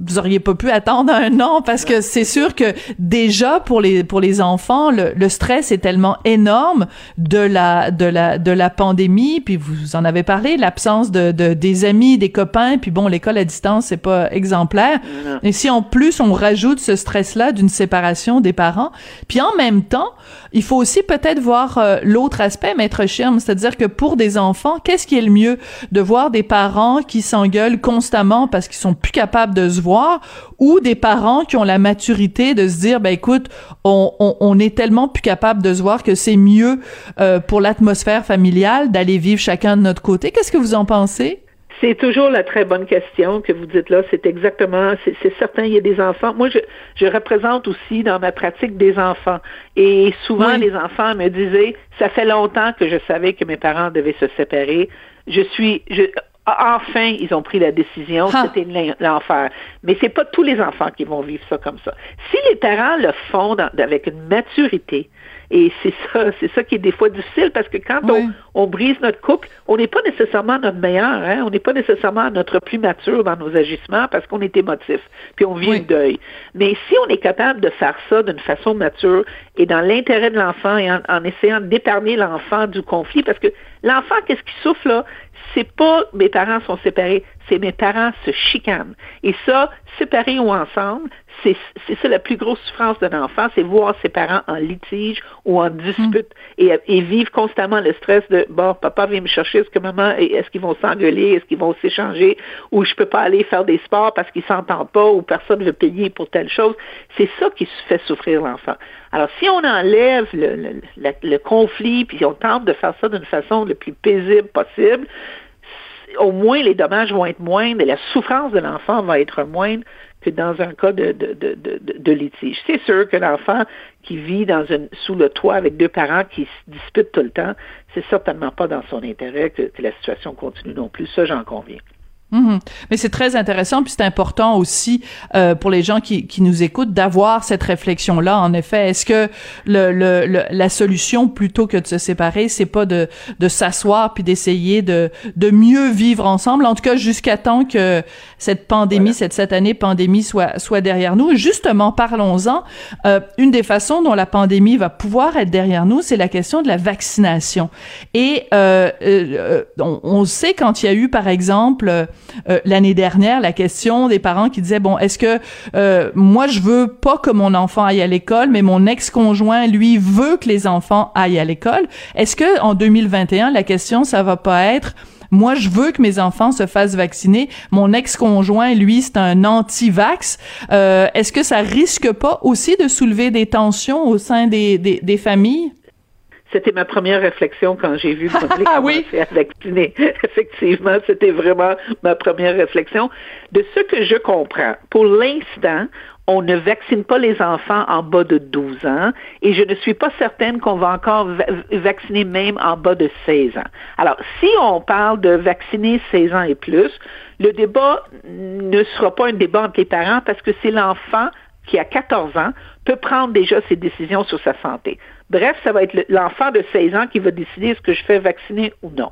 vous auriez pas pu attendre un an parce que c'est sûr que déjà pour les pour les enfants le, le, stress est tellement énorme de la de la de la pandémie puis vous en avez parlé l'absence de, de, des amis des copains puis bon l'école à distance c'est pas exemplaire. Et si en plus on rajoute ce stress là d'une séparation des parents puis en même temps il faut aussi peut-être voir euh, l'autre aspect maître Schirm c'est-à-dire que pour des enfants qu'est-ce qui est le mieux de voir des parents qui s'engueulent constamment parce qu'ils sont plus capables de se voir ou des parents qui ont la maturité de se dire ben écoute on, on, est tellement plus capable de se voir que c'est mieux euh, pour l'atmosphère familiale d'aller vivre chacun de notre côté qu'est-ce que vous en pensez? C'est toujours la très bonne question que vous dites là. C'est exactement, c'est certain, il y a des enfants. Moi, je, je, représente aussi dans ma pratique des enfants. Et souvent, les enfants me disaient, ça fait longtemps que je savais que mes parents devaient se séparer. Je suis, je, enfin, ils ont pris la décision, c'était l'enfer. Mais c'est pas tous les enfants qui vont vivre ça comme ça. Si les parents le font avec une maturité, et c'est ça, c'est ça qui est des fois difficile parce que quand on, brise notre couple, on n'est pas nécessairement notre meilleur, hein? on n'est pas nécessairement notre plus mature dans nos agissements parce qu'on est émotif, puis on vit un deuil. Mais si on est capable de faire ça d'une façon mature et dans l'intérêt de l'enfant et en, en essayant d'épargner l'enfant du conflit, parce que l'enfant, qu'est-ce qui souffle là? c'est pas mes parents sont séparés, c'est mes parents se chicanent. Et ça, séparés ou ensemble, c'est ça la plus grosse souffrance d'un enfant, c'est voir ses parents en litige ou en dispute et, et, vivre constamment le stress de bon, papa vient me chercher, est-ce que maman, est-ce qu'ils vont s'engueuler, est-ce qu'ils vont s'échanger, ou je peux pas aller faire des sports parce qu'ils s'entendent pas, ou personne veut payer pour telle chose. C'est ça qui fait souffrir l'enfant. Alors, si on enlève le, le, le conflit, puis on tente de faire ça d'une façon le plus paisible possible, au moins les dommages vont être moindres et la souffrance de l'enfant va être moindre que dans un cas de, de, litige. C'est sûr que l'enfant qui vit sous le toit avec deux parents qui se disputent tout le temps, c'est certainement pas dans son intérêt que la situation continue non plus. Ça, j'en conviens. Mhm. Mais c'est très intéressant, puis c'est important aussi euh, pour les gens qui, qui nous écoutent d'avoir cette réflexion-là. En effet, est-ce que le, le, la solution, plutôt que de se séparer, c'est pas de, de s'asseoir puis d'essayer de, de mieux vivre ensemble, en tout cas jusqu'à temps que cette pandémie, cette, cette année pandémie soit, soit derrière nous. Justement, parlons-en. Euh, une des façons dont la pandémie va pouvoir être derrière nous, c'est la question de la vaccination. Et euh, euh on, on, sait quand il y a eu, par exemple, euh, l'année dernière la question des parents qui disaient bon est-ce que euh, moi je veux pas que mon enfant aille à l'école mais mon ex-conjoint lui veut que les enfants aillent à l'école est-ce que en 2021 la question ça va pas être moi, je veux que mes enfants se fassent vacciner. Mon ex-conjoint, lui, c'est un anti-vax. Euh, Est-ce que ça risque pas aussi de soulever des tensions au sein des, des, des familles? C'était ma première réflexion quand j'ai vu ah, oui? à vacciner. Effectivement, c'était vraiment ma première réflexion. De ce que je comprends, pour l'instant, on ne vaccine pas les enfants en bas de 12 ans et je ne suis pas certaine qu'on va encore vacciner même en bas de 16 ans. Alors, si on parle de vacciner 16 ans et plus, le débat ne sera pas un débat entre les parents parce que c'est l'enfant qui a 14 ans peut prendre déjà ses décisions sur sa santé. Bref, ça va être l'enfant de 16 ans qui va décider est-ce que je fais vacciner ou non.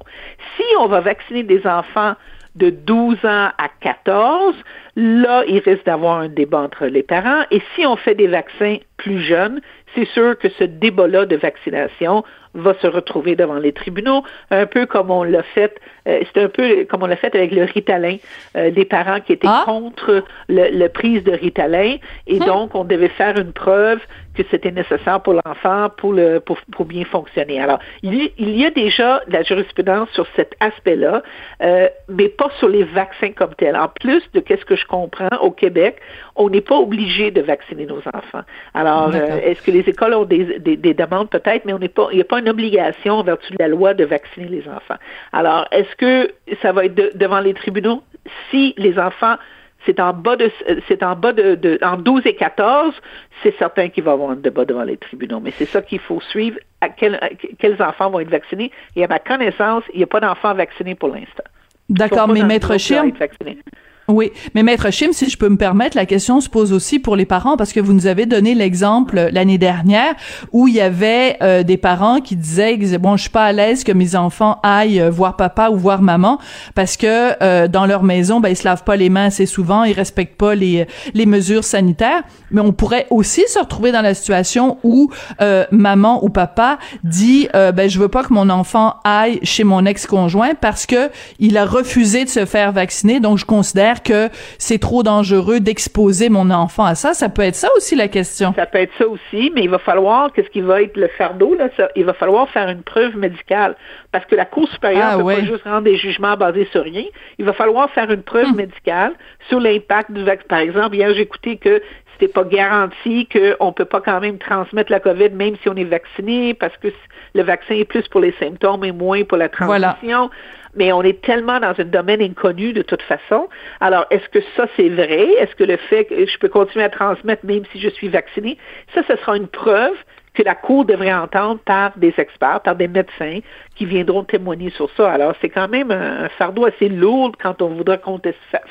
Si on va vacciner des enfants de 12 ans à 14, là, il risque d'avoir un débat entre les parents. Et si on fait des vaccins plus jeunes, c'est sûr que ce débat-là de vaccination va se retrouver devant les tribunaux, un peu comme on l'a fait, euh, c'est un peu comme on l'a fait avec le Ritalin, euh, des parents qui étaient ah. contre le, prise de Ritalin, et hmm. donc on devait faire une preuve que c'était nécessaire pour l'enfant pour le pour, pour, bien fonctionner. Alors, il y, il y, a déjà de la jurisprudence sur cet aspect-là, euh, mais pas sur les vaccins comme tels. En plus de qu'est-ce que je comprends, au Québec, on n'est pas obligé de vacciner nos enfants. Alors, euh, est-ce que les écoles ont des, des, des demandes? Peut-être, mais on n'est pas, il n'y a pas une obligation en vertu de la loi de vacciner les enfants. Alors, est-ce que ça va être devant les tribunaux? Si les enfants c'est en bas de c'est en bas de, de, en 12 et 14, c'est certain qu'il va y avoir un débat devant les tribunaux. Mais c'est ça qu'il faut suivre. À quel, quels enfants vont être vaccinés? Et à ma connaissance, il n'y a pas d'enfants vaccinés pour l'instant. D'accord, mais maître Chim, oui, mais maître Chim, si je peux me permettre, la question se pose aussi pour les parents parce que vous nous avez donné l'exemple l'année dernière où il y avait euh, des parents qui disaient bon, je suis pas à l'aise que mes enfants aillent euh, voir papa ou voir maman parce que euh, dans leur maison, ben ils se lavent pas les mains assez souvent, ils respectent pas les les mesures sanitaires, mais on pourrait aussi se retrouver dans la situation où maman ou papa dit ben je veux pas que mon enfant aille chez mon ex-conjoint parce que il a refusé de se faire vacciner, donc je considère que c'est trop dangereux d'exposer mon enfant à ça. Ça peut être ça aussi la question. Ça peut être ça aussi, mais il va falloir, qu'est-ce qui va être le fardeau, là, ça, il va falloir faire une preuve médicale. Parce que la Cour supérieure ne ah, peut pas juste rendre des jugements basés sur rien. Il va falloir faire une preuve hum. médicale sur l'impact du vaccin. Par exemple, hier, j'ai écouté que c'était pas garanti qu'on peut pas quand même transmettre la COVID même si on est vacciné parce que le vaccin est plus pour les symptômes et moins pour la transmission mais on est tellement dans un domaine inconnu de toute façon. Alors, est-ce que ça, c'est vrai? Est-ce que le fait que je peux continuer à transmettre même si je suis vacciné? Ça, ce sera une preuve que la Cour devrait entendre par des experts, par des médecins qui viendront témoigner sur ça. Alors, c'est quand même un, fardeau assez lourd quand on voudra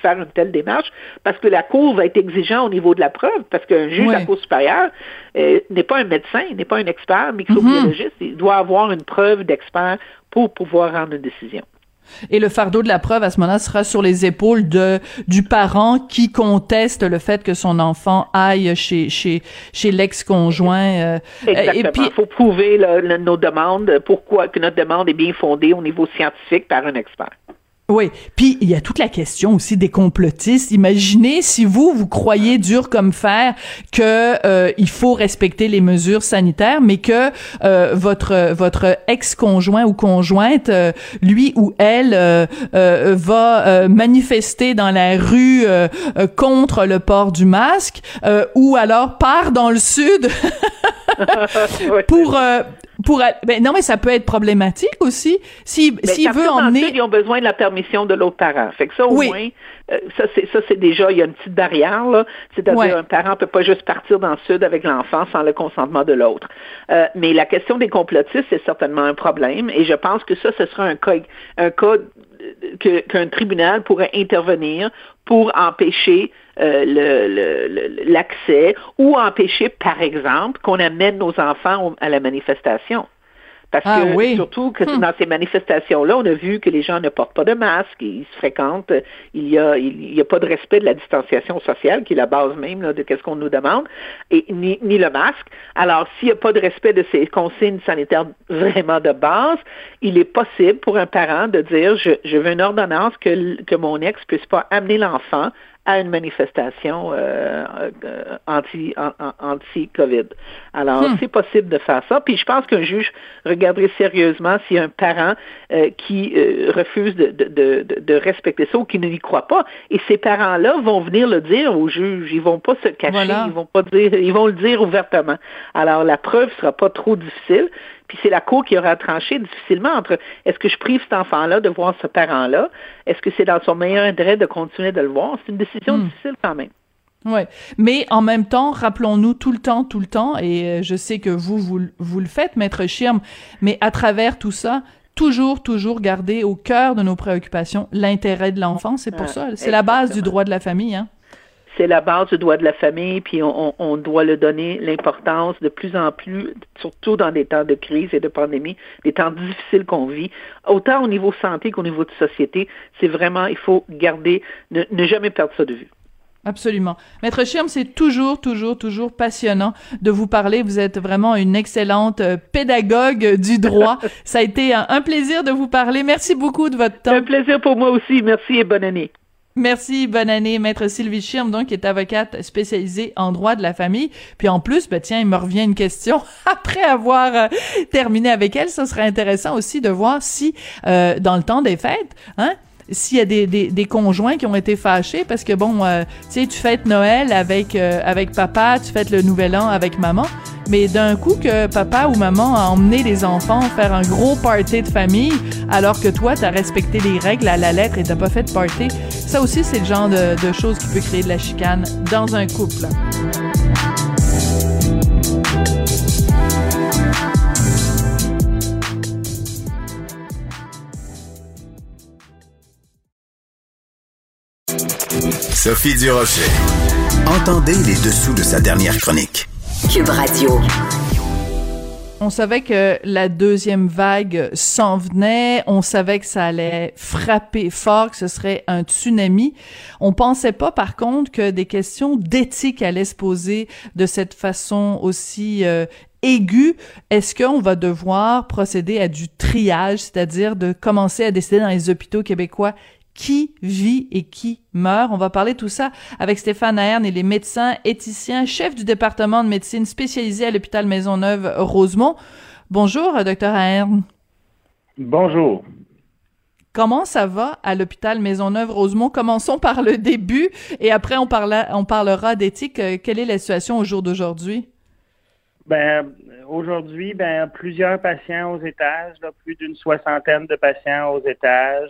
faire une telle démarche, parce que la Cour va être exigeante au niveau de la preuve, parce qu'un juge de la Cour supérieure euh, n'est pas un médecin, n'est pas un expert microbiologiste, mm-hmm. il doit avoir une preuve d'expert pour pouvoir rendre une décision. Et le fardeau de la preuve à ce moment-là sera sur les épaules de du parent qui conteste le fait que son enfant aille chez chez chez l'ex-conjoint. Euh, Exactement. Et puis, il faut prouver nos demandes, pourquoi que notre demande est bien fondée au niveau scientifique par un expert. Oui, puis il y a toute la question aussi des complotistes. Imaginez si vous vous croyez dur comme fer que euh, il faut respecter les mesures sanitaires, mais que euh, votre votre ex-conjoint ou conjointe, euh, lui ou elle, va manifester dans la rue contre le port du masque, ou alors part dans le sud pour pour ben non mais ça peut être problématique aussi. Si s'il veut emmener ils ont besoin de la permission de l'autre parent. Fait que ça au moins euh, ça c'est ça c'est déjà il y a une petite barrière là. C'est-à-dire un parent peut pas juste partir dans le sud avec l'enfant sans le consentement de l'autre. Euh, mais la question des complotistes c'est certainement un problème. Et je pense que ça ce sera un cas un cas qu'un tribunal pourrait intervenir pour empêcher euh, l'accès ou empêcher, par exemple, qu'on amène nos enfants à la manifestation. Parce ah que surtout que hmm. dans ces manifestations-là, on a vu que les gens ne portent pas de masque, ils se fréquentent, il y a il y a pas de respect de la distanciation sociale qui est la base même là, de qu'est-ce qu'on nous demande, et ni, ni le masque. Alors s'il n'y a pas de respect de ces consignes sanitaires vraiment de base, il est possible pour un parent de dire je, je veux une ordonnance que que mon ex puisse pas amener l'enfant à une manifestation euh, euh, anti, anti Covid. Alors hmm. c'est possible de faire ça. Puis je pense qu'un juge regarderait sérieusement s'il y a un parent euh, qui refuse de, de, de, de, respecter ça ou qui ne y croit pas. Et ces parents-là vont venir le dire au juge. Ils vont pas se cacher. Ils vont pas dire. Ils vont le dire ouvertement. Alors la preuve sera pas trop difficile. Puis c'est la Cour qui aura tranché difficilement entre est-ce que je prive cet enfant-là de voir ce parent-là? Est-ce que c'est dans son meilleur intérêt de continuer de le voir? C'est une décision hmm. difficile quand même. Oui, mais en même temps, rappelons-nous tout le temps, tout le temps, et euh, je sais que vous, vous, vous le faites, Maître Schirm, mais à travers tout ça, toujours, toujours garder au cœur de nos préoccupations l'intérêt de l'enfant. C'est pour ah, ça, c'est la base du droit de la famille. Hein? C'est la base du droit de la famille, puis on, doit le donner l'importance de plus en plus, surtout dans des temps de crise et de pandémie, des temps difficiles qu'on vit, autant au niveau santé qu'au niveau de société. C'est vraiment, il faut garder, ne, jamais perdre ça de vue. Absolument. Maître Schirm, c'est toujours, toujours, toujours passionnant de vous parler. Vous êtes vraiment une excellente euh, pédagogue du droit. Ça a été un plaisir de vous parler. Merci beaucoup de votre temps. Un plaisir pour moi aussi. Merci et bonne année. Merci, bonne année, maître Sylvie Schirm, donc, qui est avocate spécialisée en droit de la famille. Puis en plus, ben tiens, il me revient une question après avoir euh, terminé avec elle. Ça serait intéressant aussi de voir si, euh, dans le temps des fêtes, hein, s'il y a des, des, conjoints qui ont été fâchés parce que bon, euh, tu sais, tu fêtes Noël avec euh, avec papa, tu fêtes le Nouvel An avec maman, mais d'un coup que papa ou maman a emmené les enfants faire un gros party de famille, alors que toi, t'as respecté les règles à la lettre et t'as pas fait de party, ça aussi, c'est le genre de, de choses qui peut créer de la chicane dans un couple. Sophie Durocher. Entendez les dessous de sa dernière chronique. Cube Radio. On savait que la deuxième vague s'en venait, on savait que ça allait frapper fort, que ce serait un tsunami. On pensait pas par contre que des questions d'éthique allaient se poser de cette façon aussi euh, aiguë. Est-ce qu'on va devoir procéder à du triage, c'est-à-dire de commencer à décider dans les hôpitaux québécois qui vit et qui meurt. On va parler tout ça avec Stéphane Ahern et les médecins éthiciens, chef du département de médecine spécialisé à l'hôpital Maisonneuve-Rosemont. Bonjour, docteur Ahern. Bonjour. Comment ça va à l'hôpital Maisonneuve-Rosemont? Commençons par le début et après on, parla, on parlera d'éthique. Euh, quelle est la situation au jour d'aujourd'hui? Ben, aujourd'hui, ben, plusieurs patients aux étages, plus d'une soixantaine de patients aux étages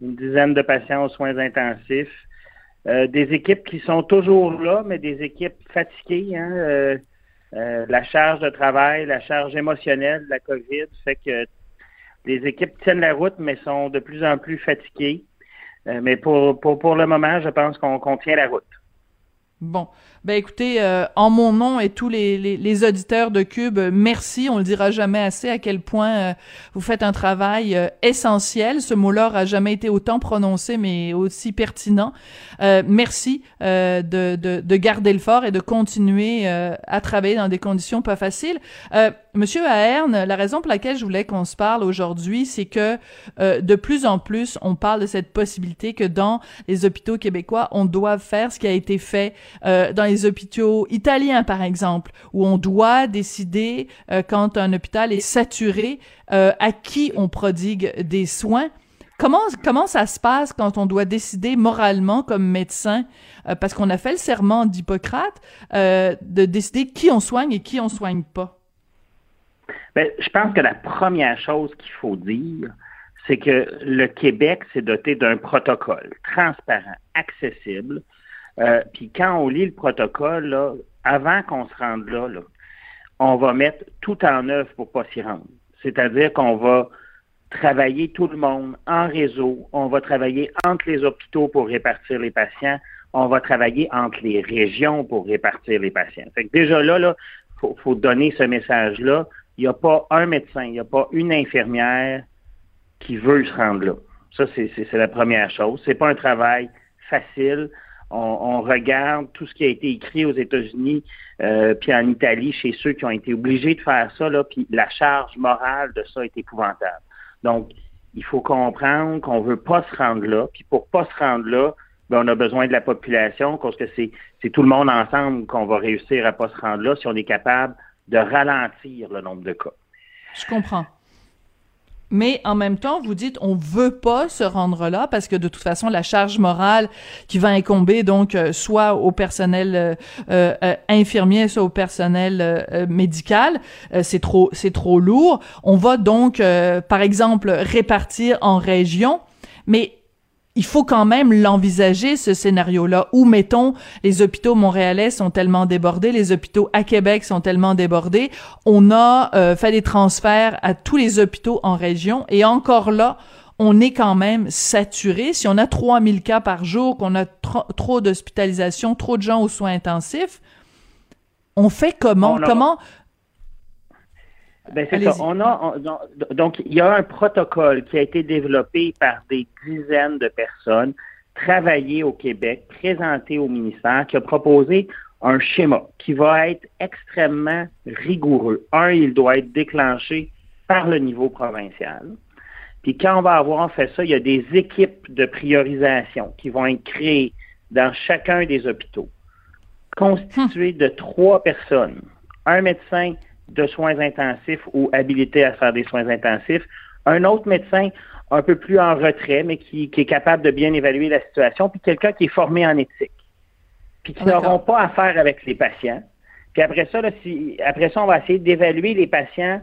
une dizaine de patients aux soins intensifs. Euh, des équipes qui sont toujours là, mais des équipes fatiguées. Hein, euh, euh, la charge de travail, la charge émotionnelle de la COVID fait que les équipes tiennent la route, mais sont de plus en plus fatiguées. mais pour, pour, pour le moment, je pense qu'on tient la route. Bon, ben écoutez, euh, en mon nom et tous les, les, auditeurs de Cube, merci. On le dira jamais assez à quel point euh, vous faites un travail euh, essentiel. Ce mot-là a jamais été autant prononcé, mais aussi pertinent. merci de, de, de, garder le fort et de continuer à travailler dans des conditions pas faciles. Monsieur Ahern, la raison pour laquelle je voulais qu'on se parle aujourd'hui, c'est que de plus en plus, on parle de cette possibilité que dans les hôpitaux québécois, on doit faire ce qui a été fait euh, dans les hôpitaux italiens, par exemple, où on doit décider euh, quand un hôpital est saturé euh, à qui on prodigue des soins. Comment, comment ça se passe quand on doit décider moralement comme médecin, parce qu'on a fait le serment d'Hippocrate, de décider qui on soigne et qui on soigne pas? Ben, je pense que la première chose qu'il faut dire, c'est que le Québec s'est doté d'un protocole transparent, accessible, euh, puis quand on lit le protocole, avant qu'on se rende là, on va mettre tout en œuvre pour pas s'y rendre. C'est-à-dire qu'on va travailler tout le monde en réseau, on va travailler entre les hôpitaux pour répartir les patients, on va travailler entre les régions pour répartir les patients. Fait que déjà là, il faut, faut, donner ce message-là. Il n'y a pas un médecin, il n'y a pas une infirmière qui veut se rendre là. Ça, c'est la première chose. C'est pas un travail facile on, regarde tout ce qui a été écrit aux États-Unis, euh, puis en Italie, chez ceux qui ont été obligés de faire ça, là, puis la charge morale de ça est épouvantable. Donc, il faut comprendre qu'on veut pas se rendre là, puis pour pas se rendre là, ben, on a besoin de la population, parce que c'est, c'est tout le monde ensemble qu'on va réussir à pas se rendre là si on est capable de ralentir le nombre de cas. Je comprends mais en même temps, vous dites on veut pas se rendre là parce que de toute façon la charge morale qui va incomber donc euh, soit au personnel euh, euh, infirmier, soit au personnel médical, c'est trop c'est trop lourd. On va donc par exemple répartir en régions, mais il faut quand même l'envisager, ce scénario-là, où, mettons, les hôpitaux montréalais sont tellement débordés, les hôpitaux à Québec sont tellement débordés, on a euh, fait des transferts à tous les hôpitaux en région, et encore là, on est quand même saturé. Si on a 3000 cas par jour, qu'on a trop d'hospitalisation, trop de gens aux soins intensifs, on fait comment? Comment ben, c'est ça. On a, donc, il y a un protocole qui a été développé par des dizaines de personnes, travaillé au Québec, présenté au ministère, qui a proposé un schéma qui va être extrêmement rigoureux. Un, il doit être déclenché par le niveau provincial. Puis quand on va avoir fait ça, il y a des équipes de priorisation qui vont être créées dans chacun des hôpitaux, constituées de trois personnes. Un médecin, de soins intensifs ou habilité à faire des soins intensifs. Un autre médecin, un peu plus en retrait, mais qui, est capable de bien évaluer la situation, puis quelqu'un qui est formé en éthique, puis qui n'auront pas affaire avec les patients. Puis après ça, si, après ça, on va essayer d'évaluer les patients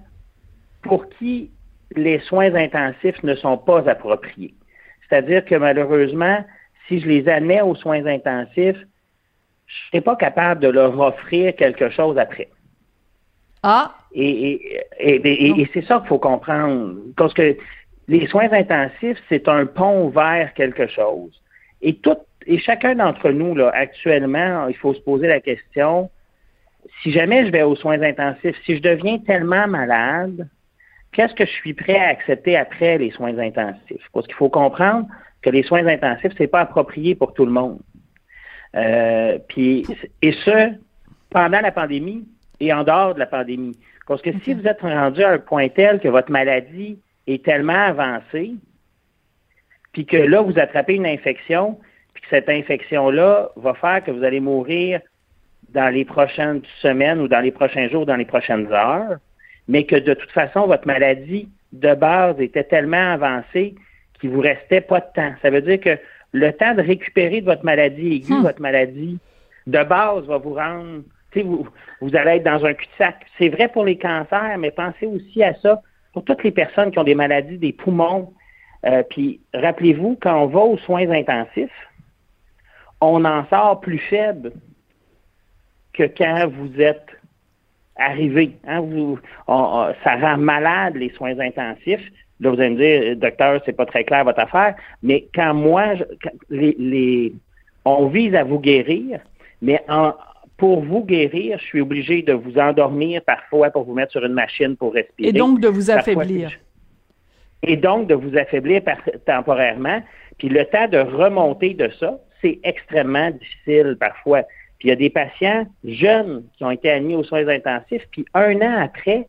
pour qui les soins intensifs ne sont pas appropriés. C'est-à-dire que malheureusement, si je les admets aux soins intensifs, je ne serai pas capable de leur offrir quelque chose après. Ah! Et, et, c'est ça qu'il faut comprendre. Parce que les soins intensifs, c'est un pont vers quelque chose. Et tout, et chacun d'entre nous, là, actuellement, il faut se poser la question, si jamais je vais aux soins intensifs, si je deviens tellement malade, qu'est-ce que je suis prêt à accepter après les soins intensifs? Parce qu'il faut comprendre que les soins intensifs, c'est pas approprié pour tout le monde. Euh, puis, et ce, pendant la pandémie et en dehors de la pandémie. Parce que si vous êtes rendu à un point tel que votre maladie est tellement avancée, puis que là, vous attrapez une infection, puis que cette infection-là va faire que vous allez mourir dans les prochaines semaines ou dans les prochains jours, dans les prochaines heures, mais que de toute façon, votre maladie de base était tellement avancée qu'il vous restait pas de temps. Ça veut dire que le temps de récupérer de votre maladie aiguë, hmm. votre maladie de base va vous rendre, vous, vous allez être dans un cul-de-sac. C'est vrai pour les cancers, mais pensez aussi à ça pour toutes les personnes qui ont des maladies des poumons. Euh, puis rappelez-vous, quand on va aux soins intensifs, on en sort plus faible que quand vous êtes arrivé. Hein, vous, ça rend malade les soins intensifs. Là, vous allez me dire, docteur, c'est pas très clair votre affaire, mais quand moi, les, on vise à vous guérir, mais pour vous guérir, je suis obligé de vous endormir parfois pour vous mettre sur une machine pour respirer. Et donc de vous affaiblir. et donc de vous affaiblir temporairement. Puis le temps de remonter de ça, c'est extrêmement difficile parfois. Puis il y a des patients jeunes qui ont été admis aux soins intensifs, puis un an après,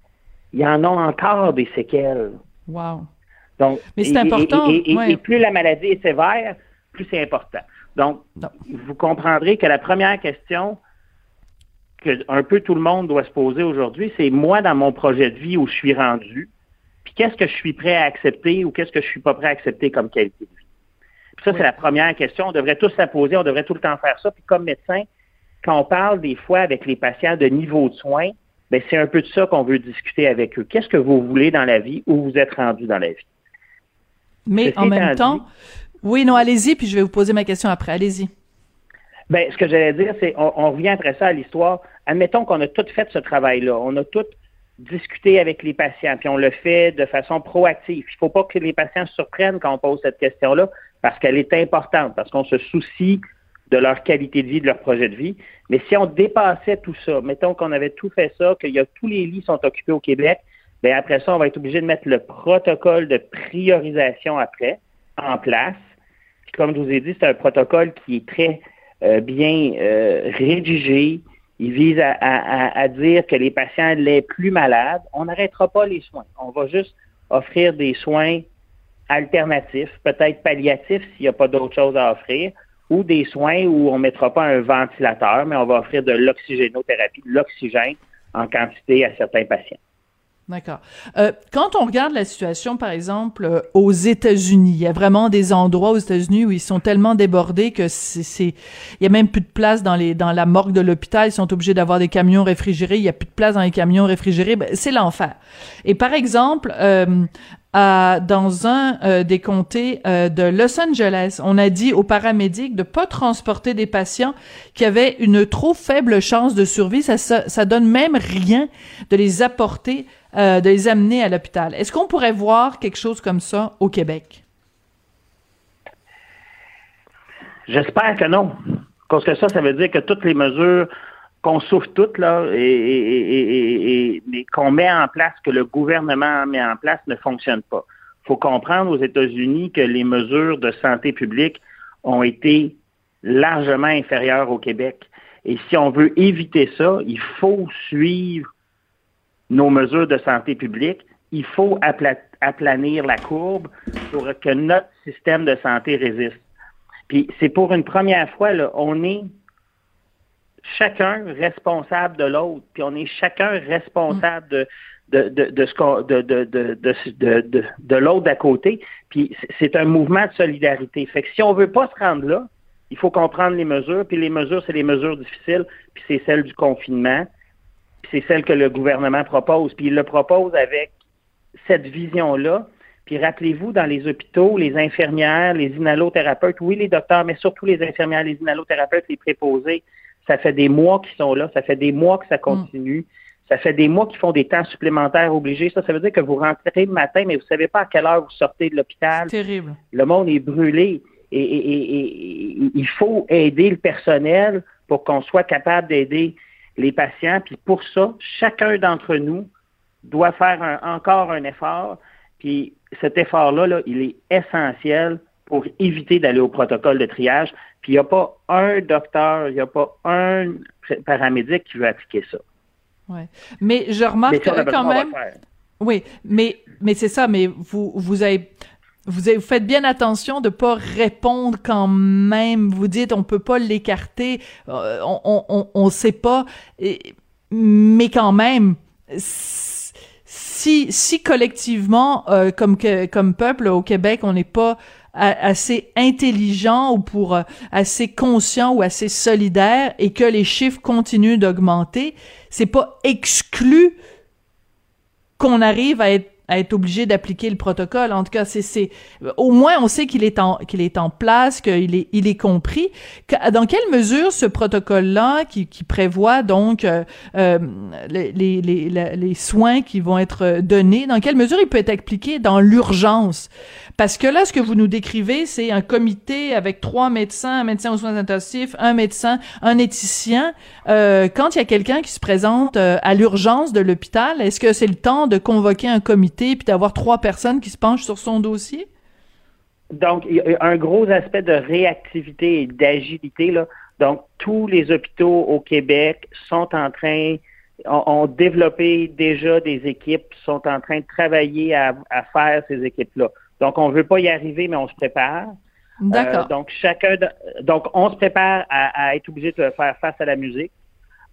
il y en ont encore des séquelles. Wow. Donc, Mais c'est important. Et, plus la maladie est sévère, plus c'est important. Donc, vous comprendrez que la première question que un peu tout le monde doit se poser aujourd'hui, c'est moi dans mon projet de vie où je suis rendu, puis qu'est-ce que je suis prêt à accepter ou qu'est-ce que je suis pas prêt à accepter comme qualité de vie. Puis ça, c'est la première question. On devrait tous la poser, on devrait tout le temps faire ça. Puis comme médecin, quand on parle des fois avec les patients de niveau de soins, ben c'est un peu de ça qu'on veut discuter avec eux. Qu'est-ce que vous voulez dans la vie, où vous êtes rendu dans la vie? Mais en même temps, oui, non, allez-y, puis je vais vous poser ma question après. Allez-y. Ben, ce que j'allais dire, c'est, on, revient après ça à l'histoire. Admettons qu'on a tout fait ce travail-là. On a tout discuté avec les patients, puis on le fait de façon proactive. Il ne faut pas que les patients se surprennent quand on pose cette question-là, parce qu'elle est importante, parce qu'on se soucie de leur qualité de vie, de leur projet de vie. Mais si on dépassait tout ça, mettons qu'on avait tout fait ça, qu'il y a tous les lits sont occupés au Québec, bien après ça, on va être obligé de mettre le protocole de priorisation après en place. Puis comme je vous ai dit, c'est un protocole qui est très bien euh, rédigé. Il vise à, dire que les patients les plus malades, on n'arrêtera pas les soins. On va juste offrir des soins alternatifs, peut-être palliatifs s'il n'y a pas d'autre chose à offrir, ou des soins où on ne mettra pas un ventilateur, mais on va offrir de l'oxygénothérapie, de l'oxygène en quantité à certains patients. D'accord. Euh, quand on regarde la situation, par exemple, euh, aux États-Unis, il y a vraiment des endroits aux États-Unis où ils sont tellement débordés que c'est, il y a même plus de place dans les dans la morgue de l'hôpital. Ils sont obligés d'avoir des camions réfrigérés. Il y a plus de place dans les camions réfrigérés. Ben, c'est l'enfer. Et par exemple, euh, dans un euh, des comtés euh, de Los Angeles, on a dit aux paramédics de pas transporter des patients qui avaient une trop faible chance de survie. Ça, ça, donne même rien de les apporter, euh, de les amener à l'hôpital. Est-ce qu'on pourrait voir quelque chose comme ça au Québec? J'espère que non. Parce que ça, ça veut dire que toutes les mesures qu'on souffre toutes, là, et, qu'on met en place, que le gouvernement met en place, ne fonctionne pas. Il faut comprendre aux États-Unis que les mesures de santé publique ont été largement inférieures au Québec. Et si on veut éviter ça, il faut suivre nos mesures de santé publique. Il faut aplanir la courbe pour que notre système de santé résiste. Puis c'est pour une première fois, là, on est chacun responsable de l'autre, puis on est chacun responsable de, de, de, de, ce de, de, de, de, de, de l'autre d'à côté. Puis c'est un mouvement de solidarité. Fait que si on veut pas se rendre là, il faut comprendre les mesures, puis les mesures, c'est les mesures difficiles, puis c'est celle du confinement, puis c'est celle que le gouvernement propose. Puis il le propose avec cette vision-là. Puis rappelez-vous, dans les hôpitaux, les infirmières, les inhalothérapeutes, oui, les docteurs, mais surtout les infirmières, les inhalothérapeutes, les préposés, ça fait des mois qu'ils sont là, ça fait des mois que ça continue. Ça fait des mois qu'ils font des temps supplémentaires obligés. Ça, ça veut dire que vous rentrez le matin, mais vous savez pas à quelle heure vous sortez de l'hôpital. C'est terrible. Le monde est brûlé. Et, il faut aider le personnel pour qu'on soit capable d'aider les patients. Puis pour ça, chacun d'entre nous doit faire encore un effort. Puis cet effort-là, là, il est essentiel pour éviter d'aller au protocole de triage. Puis il n'y a pas un docteur, il n'y a pas un paramédic qui veut appliquer ça. Ouais. Mais je remarque quand même. Oui, mais mais c'est ça. Mais vous vous avez vous, avez, faites bien attention de pas répondre quand même. Vous dites on peut pas l'écarter, euh, on, on, on sait pas, mais quand même, si si collectivement euh, comme comme peuple au Québec on n'est pas assez intelligent ou pour euh, assez conscient ou assez solidaire et que les chiffres continuent d'augmenter, c'est pas exclu qu'on arrive à être à être obligé d'appliquer le protocole. En tout cas, c'est, c'est, au moins on sait qu'il est en, qu'il est en place, qu'il est, il est compris. Dans quelle mesure ce protocole-là, qui, qui prévoit donc euh, euh les, les, les, les, soins qui vont être donnés, dans quelle mesure il peut être appliqué dans l'urgence? Parce que là, ce que vous nous décrivez, c'est un comité avec trois médecins, un médecin aux soins intensifs, un médecin, un éthicien. Euh, quand il y a quelqu'un qui se présente euh, à l'urgence de l'hôpital, est-ce que c'est le temps de convoquer un comité puis d'avoir trois personnes qui se penchent sur son dossier? Donc, il y a un gros aspect de réactivité et d'agilité. Là. Donc, tous les hôpitaux au Québec sont en train, ont, développé déjà des équipes, sont en train de travailler à, faire ces équipes-là. Donc, on ne veut pas y arriver, mais on se prépare. D'accord. Euh, donc, chacun, donc, on se prépare à, être obligé de faire face à la musique.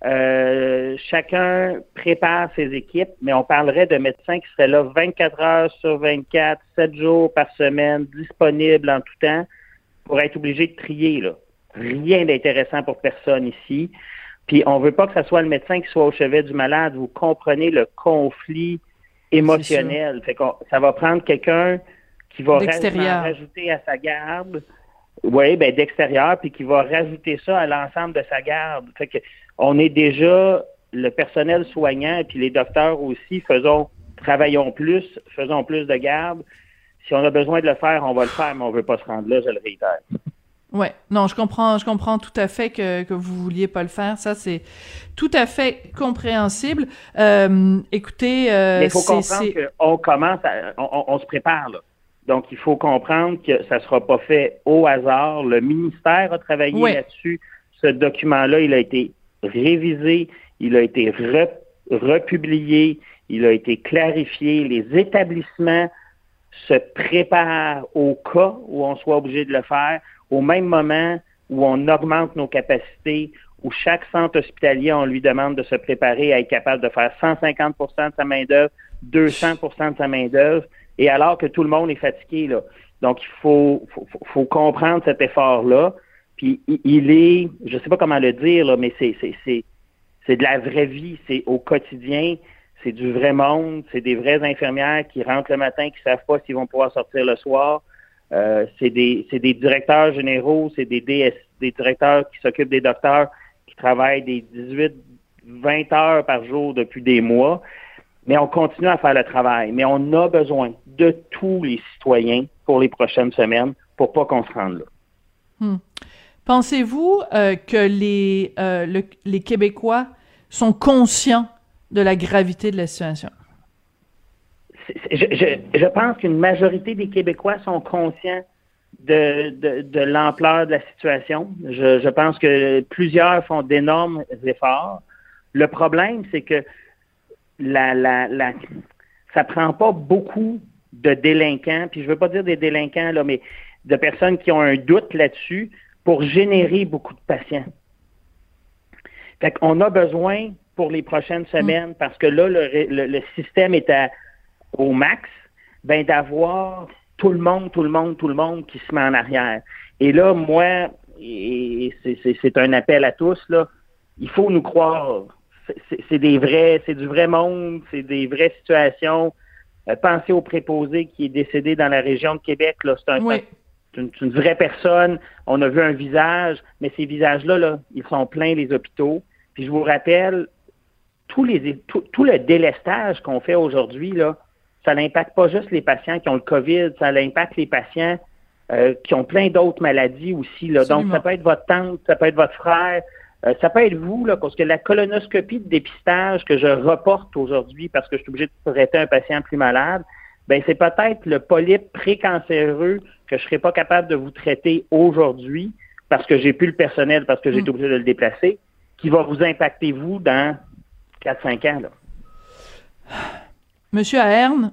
Euh, chacun prépare ses équipes, mais on parlerait de médecins qui seraient là 24 heures sur 24, 7 jours par semaine, disponibles en tout temps, pour être obligé de trier. Là. Rien d'intéressant pour personne ici. Puis on veut pas que ce soit le médecin qui soit au chevet du malade. Vous comprenez le conflit émotionnel. Fait ça va prendre quelqu'un qui va rajouter à sa garde. Oui, ben d'extérieur, puis qui va rajouter ça à l'ensemble de sa garde. Fait que on est déjà le personnel soignant et puis les docteurs aussi, faisons, travaillons plus, faisons plus de garde. Si on a besoin de le faire, on va le faire, mais on veut pas se rendre là, je le réitère. Ouais, non, je comprends, je comprends tout à fait que, que vous vouliez pas le faire. Ça, c'est tout à fait compréhensible. Euh, écoutez, euh, il faut comprendre qu'on commence, on, se prépare là. Donc, il faut comprendre que ça sera pas fait au hasard. Le ministère a travaillé là-dessus. Ce document-là, il a été révisé, il a été republié, il a été clarifié. Les établissements se préparent au cas où on soit obligé de le faire, au même moment où on augmente nos capacités, où chaque centre hospitalier, on lui demande de se préparer à être capable de faire 150% de sa main-d'œuvre, 200% de sa main-d'œuvre, et alors que tout le monde est fatigué. Là. Donc, il faut, faut comprendre cet effort-là. Puis il est, je sais pas comment le dire, là, mais c'est, c'est, c'est, de la vraie vie, c'est au quotidien, c'est du vrai monde, c'est des vraies infirmières qui rentrent le matin, qui savent pas s'ils vont pouvoir sortir le soir. Euh, c'est des, des directeurs généraux, c'est des DS, des directeurs qui s'occupent des docteurs qui travaillent des 18, 20 heures par jour depuis des mois. Mais on continue à faire le travail. Mais on a besoin de tous les citoyens pour les prochaines semaines pour pas qu'on se rende là. Hmm. Pensez-vous euh, que les, euh, les Québécois sont conscients de la gravité de la situation? Je, pense qu'une majorité des Québécois sont conscients de, de, l'ampleur de la situation. Je, je, pense que plusieurs font d'énormes efforts. Le problème, c'est que la, la, la, ça prend pas beaucoup de délinquants, puis je veux pas dire des délinquants, là, mais de personnes qui ont un doute là-dessus pour générer beaucoup de patients. Fait qu'on a besoin pour les prochaines semaines, parce que là, le, système est à, au max, ben d'avoir tout le monde, tout le monde, tout le monde qui se met en arrière. Et là, moi, et c'est un appel à tous, là, il faut nous croire. C'est des vrais, c'est du vrai monde, c'est des vraies situations. Euh, pensez au préposé qui est décédé dans la région de Québec, là, c'est un une, une, vraie personne. On a vu un visage, mais ces visages-là, là, ils sont pleins les hôpitaux. Puis je vous rappelle, les, tout, tout le délestage qu'on fait aujourd'hui, là, ça n'impacte pas juste les patients qui ont le COVID, ça impacte les patients euh, qui ont plein d'autres maladies aussi. Là. Donc, ça peut être votre tante, ça peut être votre frère, euh, ça peut être vous, là, parce que la colonoscopie de dépistage que je reporte aujourd'hui parce que je suis obligé de traiter un patient plus malade, ben c'est peut-être le polype précancéreux que je ne serai pas capable de vous traiter aujourd'hui parce que j'ai plus le personnel, parce que j'ai été mm. obligé de le déplacer, qui va vous impacter, vous, dans 4-5 ans. Là. Monsieur Ahern,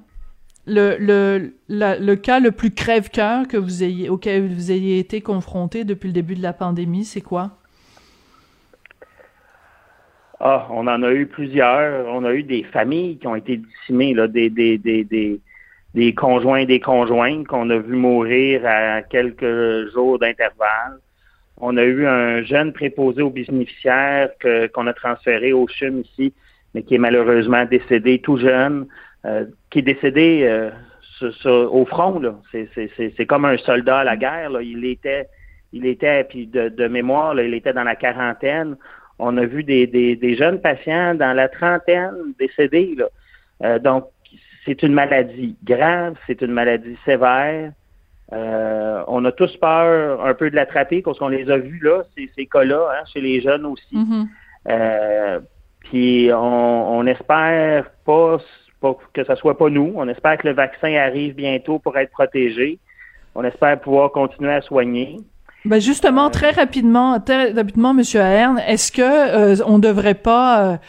le, le, le cas le plus crève-cœur que vous ayez, auquel vous ayez été confronté depuis le début de la pandémie, c'est quoi? Ah, on en a eu plusieurs. On a eu des familles qui ont été décimées, là, des, des, des, des, des conjoints des conjointes qu'on a vu mourir à quelques jours d'intervalle. On a eu un jeune préposé aux bénéficiaires qu'on a transféré au CHUM ici, mais qui est malheureusement décédé tout jeune, euh, qui est décédé euh, au front. C'est comme un soldat à la guerre. Là. Il était, il était, puis de, mémoire, là, il était dans la quarantaine. On a vu des, des, jeunes patients dans la trentaine décédés. Là. Euh, donc, c'est une maladie grave, c'est une maladie sévère. Euh, on a tous peur un peu de l'attraper parce qu'on les a vus là, ces, ces cas-là, hein, chez les jeunes aussi. Mm-hmm. Euh, puis on, on espère pas, pas, que ce soit pas nous. On espère que le vaccin arrive bientôt pour être protégé. On espère pouvoir continuer à soigner. Ben justement, très rapidement, très rapidement, Monsieur Ahern, est-ce que euh, on devrait pas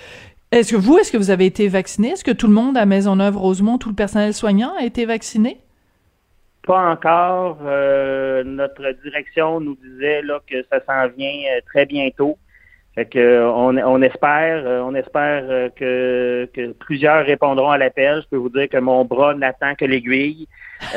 est-ce que vous, est-ce que vous avez été vacciné? Est-ce que tout le monde à Maisonneuve, Rosemont, tout le personnel soignant a été vacciné? Pas encore. Euh, notre direction nous disait là, que ça s'en vient euh, très bientôt. Fait que on, on espère, euh, on espère que, que plusieurs répondront à l'appel. Je peux vous dire que mon bras n'attend que l'aiguille.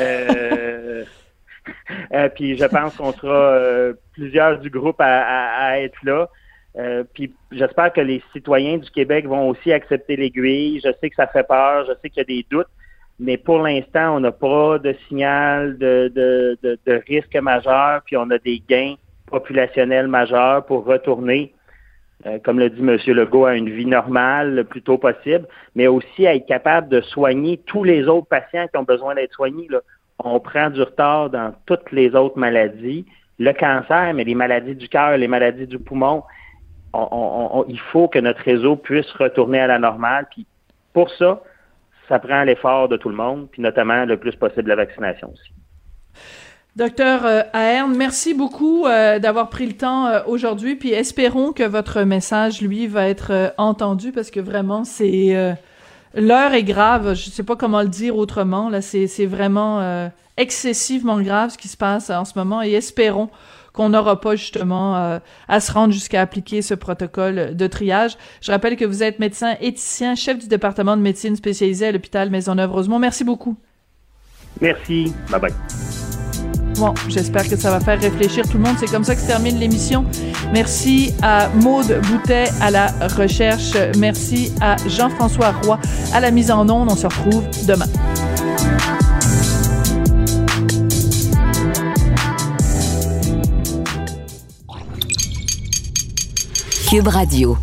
puis je pense qu'on sera plusieurs du groupe à être là. Euh, puis j'espère que les citoyens du Québec vont aussi accepter l'aiguille. Je sais que ça fait peur, je sais qu'il y a des doutes, mais pour l'instant, on n'a pas de signal de, risque majeur, puis on a des gains populationnels majeurs pour retourner, euh, comme le dit M. Legault, à une vie normale le plus tôt possible, mais aussi à être capable de soigner tous les autres patients qui ont besoin d'être soignés. On prend du retard dans toutes les autres maladies, le cancer, mais les maladies du cœur, les maladies du poumon il faut que notre réseau puisse retourner à la normale. Puis pour ça, ça prend l'effort de tout le monde, puis notamment le plus possible la vaccination aussi. Docteur euh, Ahern, merci beaucoup euh, d'avoir pris le temps euh, aujourd'hui, puis espérons que votre message, lui, va être entendu parce que vraiment, c'est l'heure est grave. Je ne sais pas comment le dire autrement. Là, c'est vraiment excessivement grave ce qui se passe en ce moment, et espérons qu'on n'aura pas justement euh, à se rendre jusqu'à appliquer ce protocole de triage. Je rappelle que vous êtes médecin éthicien, chef du département de médecine spécialisé à l'hôpital Maisonneuve-Rosemont. Merci beaucoup. Merci. Bye bye. Bon, j'espère que ça va faire réfléchir tout le monde. C'est comme ça que se termine l'émission. Merci à Maude Boutet à la recherche. Merci à Jean-François Roy à la mise en onde. On se retrouve demain. Cube Radio.